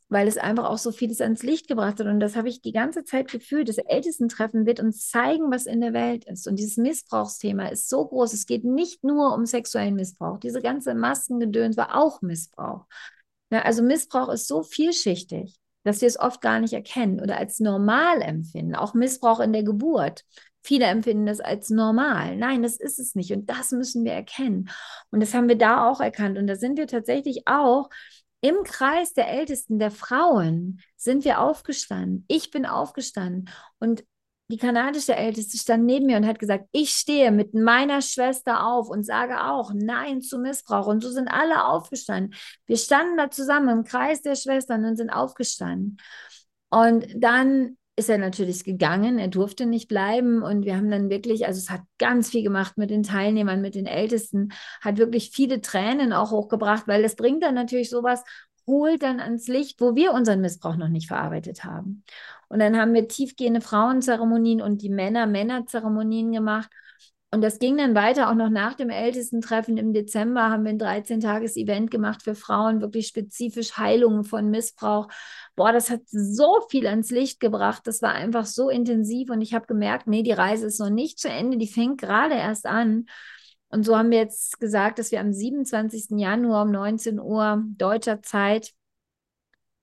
weil es einfach auch so vieles ans Licht gebracht hat. Und das habe ich die ganze Zeit gefühlt. Das Ältestentreffen wird uns zeigen, was in der Welt ist. Und dieses Missbrauchsthema ist so groß. Es geht nicht nur um sexuellen Missbrauch. Diese ganze Maskengedöns war auch Missbrauch. Ja, also Missbrauch ist so vielschichtig, dass wir es oft gar nicht erkennen oder als normal empfinden. Auch Missbrauch in der Geburt. Viele empfinden das als normal. Nein, das ist es nicht. Und das müssen wir erkennen. Und das haben wir da auch erkannt. Und da sind wir tatsächlich auch im Kreis der Ältesten, der Frauen, sind wir aufgestanden. Ich bin aufgestanden und die kanadische Älteste stand neben mir und hat gesagt, ich stehe mit meiner Schwester auf und sage auch Nein zu Missbrauch. Und so sind alle aufgestanden. Wir standen da zusammen im Kreis der Schwestern und sind aufgestanden. Und dann ist er natürlich gegangen, er durfte nicht bleiben. Und wir haben dann wirklich, also es hat ganz viel gemacht mit den Teilnehmern, mit den Ältesten, hat wirklich viele Tränen auch hochgebracht, weil das bringt dann natürlich sowas, holt dann ans Licht, wo wir unseren Missbrauch noch nicht verarbeitet haben. Und dann haben wir tiefgehende Frauenzeremonien und die Männer-Männer-Zeremonien gemacht und das ging dann weiter, auch noch nach dem Ältestentreffen im Dezember haben wir ein 13-Tages-Event gemacht für Frauen, wirklich spezifisch Heilungen von Missbrauch. Boah, das hat so viel ans Licht gebracht. Das war einfach so intensiv und ich habe gemerkt, nee, die Reise ist noch nicht zu Ende, die fängt gerade erst an. Und so haben wir jetzt gesagt, dass wir am 27. Januar um 19 Uhr deutscher Zeit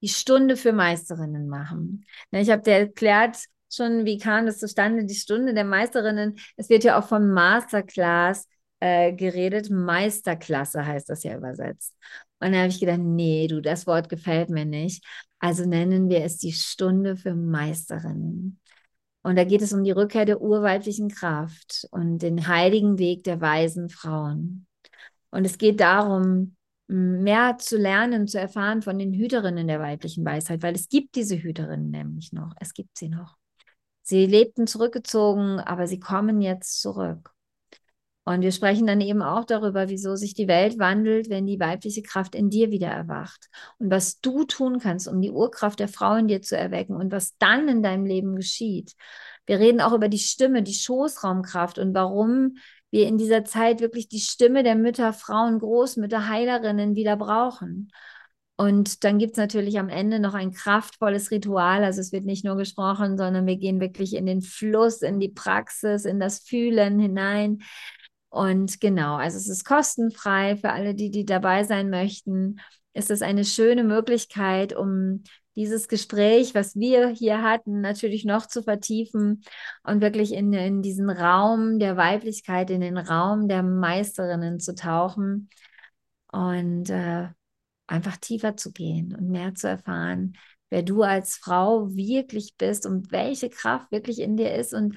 die Stunde für Meisterinnen machen. Ich habe dir erklärt, schon, wie kam das zustande, die Stunde der Meisterinnen. Es wird ja auch von Masterclass äh, geredet. Meisterklasse heißt das ja übersetzt. Und da habe ich gedacht, nee, du, das Wort gefällt mir nicht. Also nennen wir es die Stunde für Meisterinnen. Und da geht es um die Rückkehr der urweiblichen Kraft und den heiligen Weg der weisen Frauen. Und es geht darum, mehr zu lernen, zu erfahren von den Hüterinnen der weiblichen Weisheit, weil es gibt diese Hüterinnen nämlich noch. Es gibt sie noch. Sie lebten zurückgezogen, aber sie kommen jetzt zurück. Und wir sprechen dann eben auch darüber, wieso sich die Welt wandelt, wenn die weibliche Kraft in dir wieder erwacht. Und was du tun kannst, um die Urkraft der Frau in dir zu erwecken und was dann in deinem Leben geschieht. Wir reden auch über die Stimme, die Schoßraumkraft und warum wir in dieser Zeit wirklich die Stimme der Mütter, Frauen, Großmütter, Heilerinnen wieder brauchen. Und dann gibt es natürlich am Ende noch ein kraftvolles Ritual. Also es wird nicht nur gesprochen, sondern wir gehen wirklich in den Fluss, in die Praxis, in das Fühlen hinein. Und genau, also es ist kostenfrei für alle, die, die dabei sein möchten. Ist es eine schöne Möglichkeit, um dieses Gespräch, was wir hier hatten, natürlich noch zu vertiefen und wirklich in, in diesen Raum der Weiblichkeit, in den Raum der Meisterinnen zu tauchen. Und äh, einfach tiefer zu gehen und mehr zu erfahren, wer du als Frau wirklich bist und welche Kraft wirklich in dir ist. Und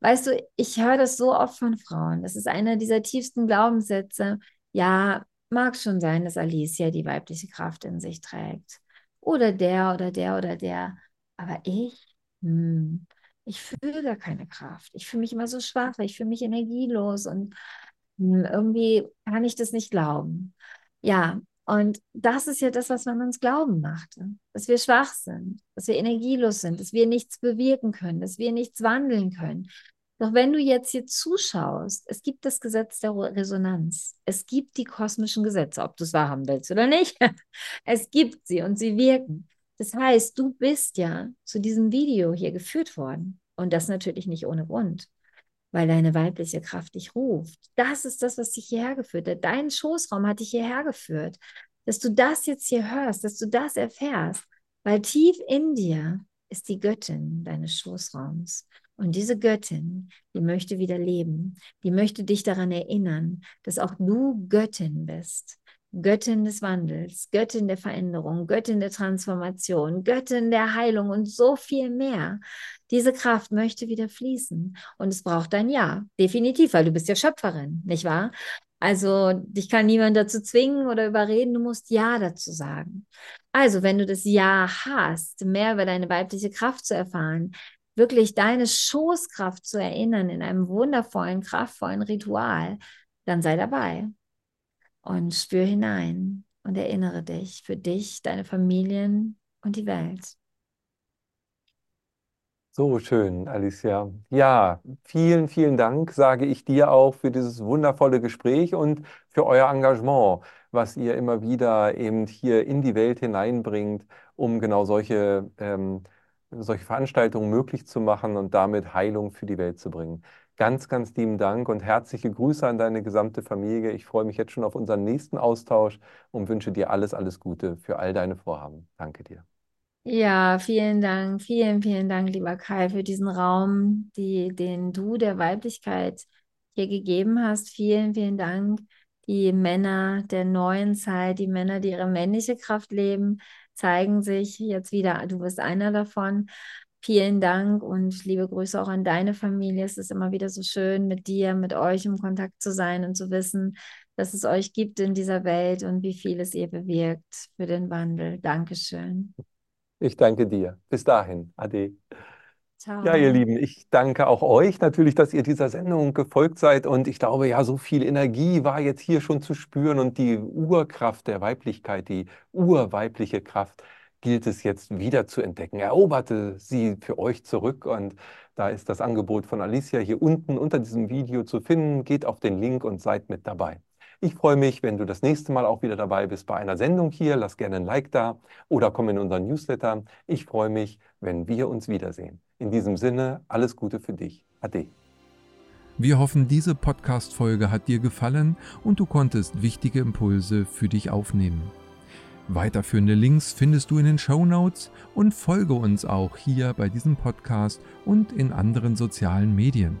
weißt du, ich höre das so oft von Frauen. Das ist einer dieser tiefsten Glaubenssätze. Ja, mag schon sein, dass Alicia die weibliche Kraft in sich trägt. Oder der oder der oder der. Aber ich, hm, ich fühle gar keine Kraft. Ich fühle mich immer so schwach, ich fühle mich energielos und hm, irgendwie kann ich das nicht glauben. Ja, und das ist ja das, was man uns glauben machte, dass wir schwach sind, dass wir energielos sind, dass wir nichts bewirken können, dass wir nichts wandeln können. Doch wenn du jetzt hier zuschaust, es gibt das Gesetz der Resonanz. Es gibt die kosmischen Gesetze, ob du es wahrhaben willst oder nicht. Es gibt sie und sie wirken. Das heißt, du bist ja zu diesem Video hier geführt worden. Und das natürlich nicht ohne Grund, weil deine weibliche Kraft dich ruft. Das ist das, was dich hierher geführt hat. Dein Schoßraum hat dich hierher geführt. Dass du das jetzt hier hörst, dass du das erfährst, weil tief in dir ist die Göttin deines Schoßraums. Und diese Göttin, die möchte wieder leben, die möchte dich daran erinnern, dass auch du Göttin bist. Göttin des Wandels, Göttin der Veränderung, Göttin der Transformation, Göttin der Heilung und so viel mehr. Diese Kraft möchte wieder fließen und es braucht ein Ja, definitiv, weil du bist ja Schöpferin, nicht wahr? Also dich kann niemand dazu zwingen oder überreden, du musst Ja dazu sagen. Also wenn du das Ja hast, mehr über deine weibliche Kraft zu erfahren, wirklich deine Schoßkraft zu erinnern in einem wundervollen, kraftvollen Ritual, dann sei dabei und spür hinein und erinnere dich für dich, deine Familien und die Welt. So schön, Alicia. Ja, vielen, vielen Dank, sage ich dir auch für dieses wundervolle Gespräch und für euer Engagement, was ihr immer wieder eben hier in die Welt hineinbringt, um genau solche, ähm, solche Veranstaltungen möglich zu machen und damit Heilung für die Welt zu bringen. Ganz, ganz lieben Dank und herzliche Grüße an deine gesamte Familie. Ich freue mich jetzt schon auf unseren nächsten Austausch und wünsche dir alles, alles Gute für all deine Vorhaben. Danke dir. Ja, vielen Dank, vielen, vielen Dank, lieber Kai, für diesen Raum, die, den du der Weiblichkeit hier gegeben hast. Vielen, vielen Dank. Die Männer der neuen Zeit, die Männer, die ihre männliche Kraft leben, zeigen sich jetzt wieder. Du bist einer davon. Vielen Dank und liebe Grüße auch an deine Familie. Es ist immer wieder so schön, mit dir, mit euch im Kontakt zu sein und zu wissen, dass es euch gibt in dieser Welt und wie viel es ihr bewirkt für den Wandel. Dankeschön. Ich danke dir. Bis dahin. Ade. Ciao. Ja, ihr Lieben, ich danke auch euch natürlich, dass ihr dieser Sendung gefolgt seid. Und ich glaube, ja, so viel Energie war jetzt hier schon zu spüren und die Urkraft der Weiblichkeit, die urweibliche Kraft gilt es jetzt wieder zu entdecken. Eroberte sie für euch zurück und da ist das Angebot von Alicia hier unten unter diesem Video zu finden. Geht auf den Link und seid mit dabei. Ich freue mich, wenn du das nächste Mal auch wieder dabei bist bei einer Sendung hier. Lass gerne ein Like da oder komm in unseren Newsletter. Ich freue mich, wenn wir uns wiedersehen. In diesem Sinne, alles Gute für dich. Ade. Wir hoffen, diese Podcast-Folge hat dir gefallen und du konntest wichtige Impulse für dich aufnehmen. Weiterführende Links findest du in den Show Notes und folge uns auch hier bei diesem Podcast und in anderen sozialen Medien.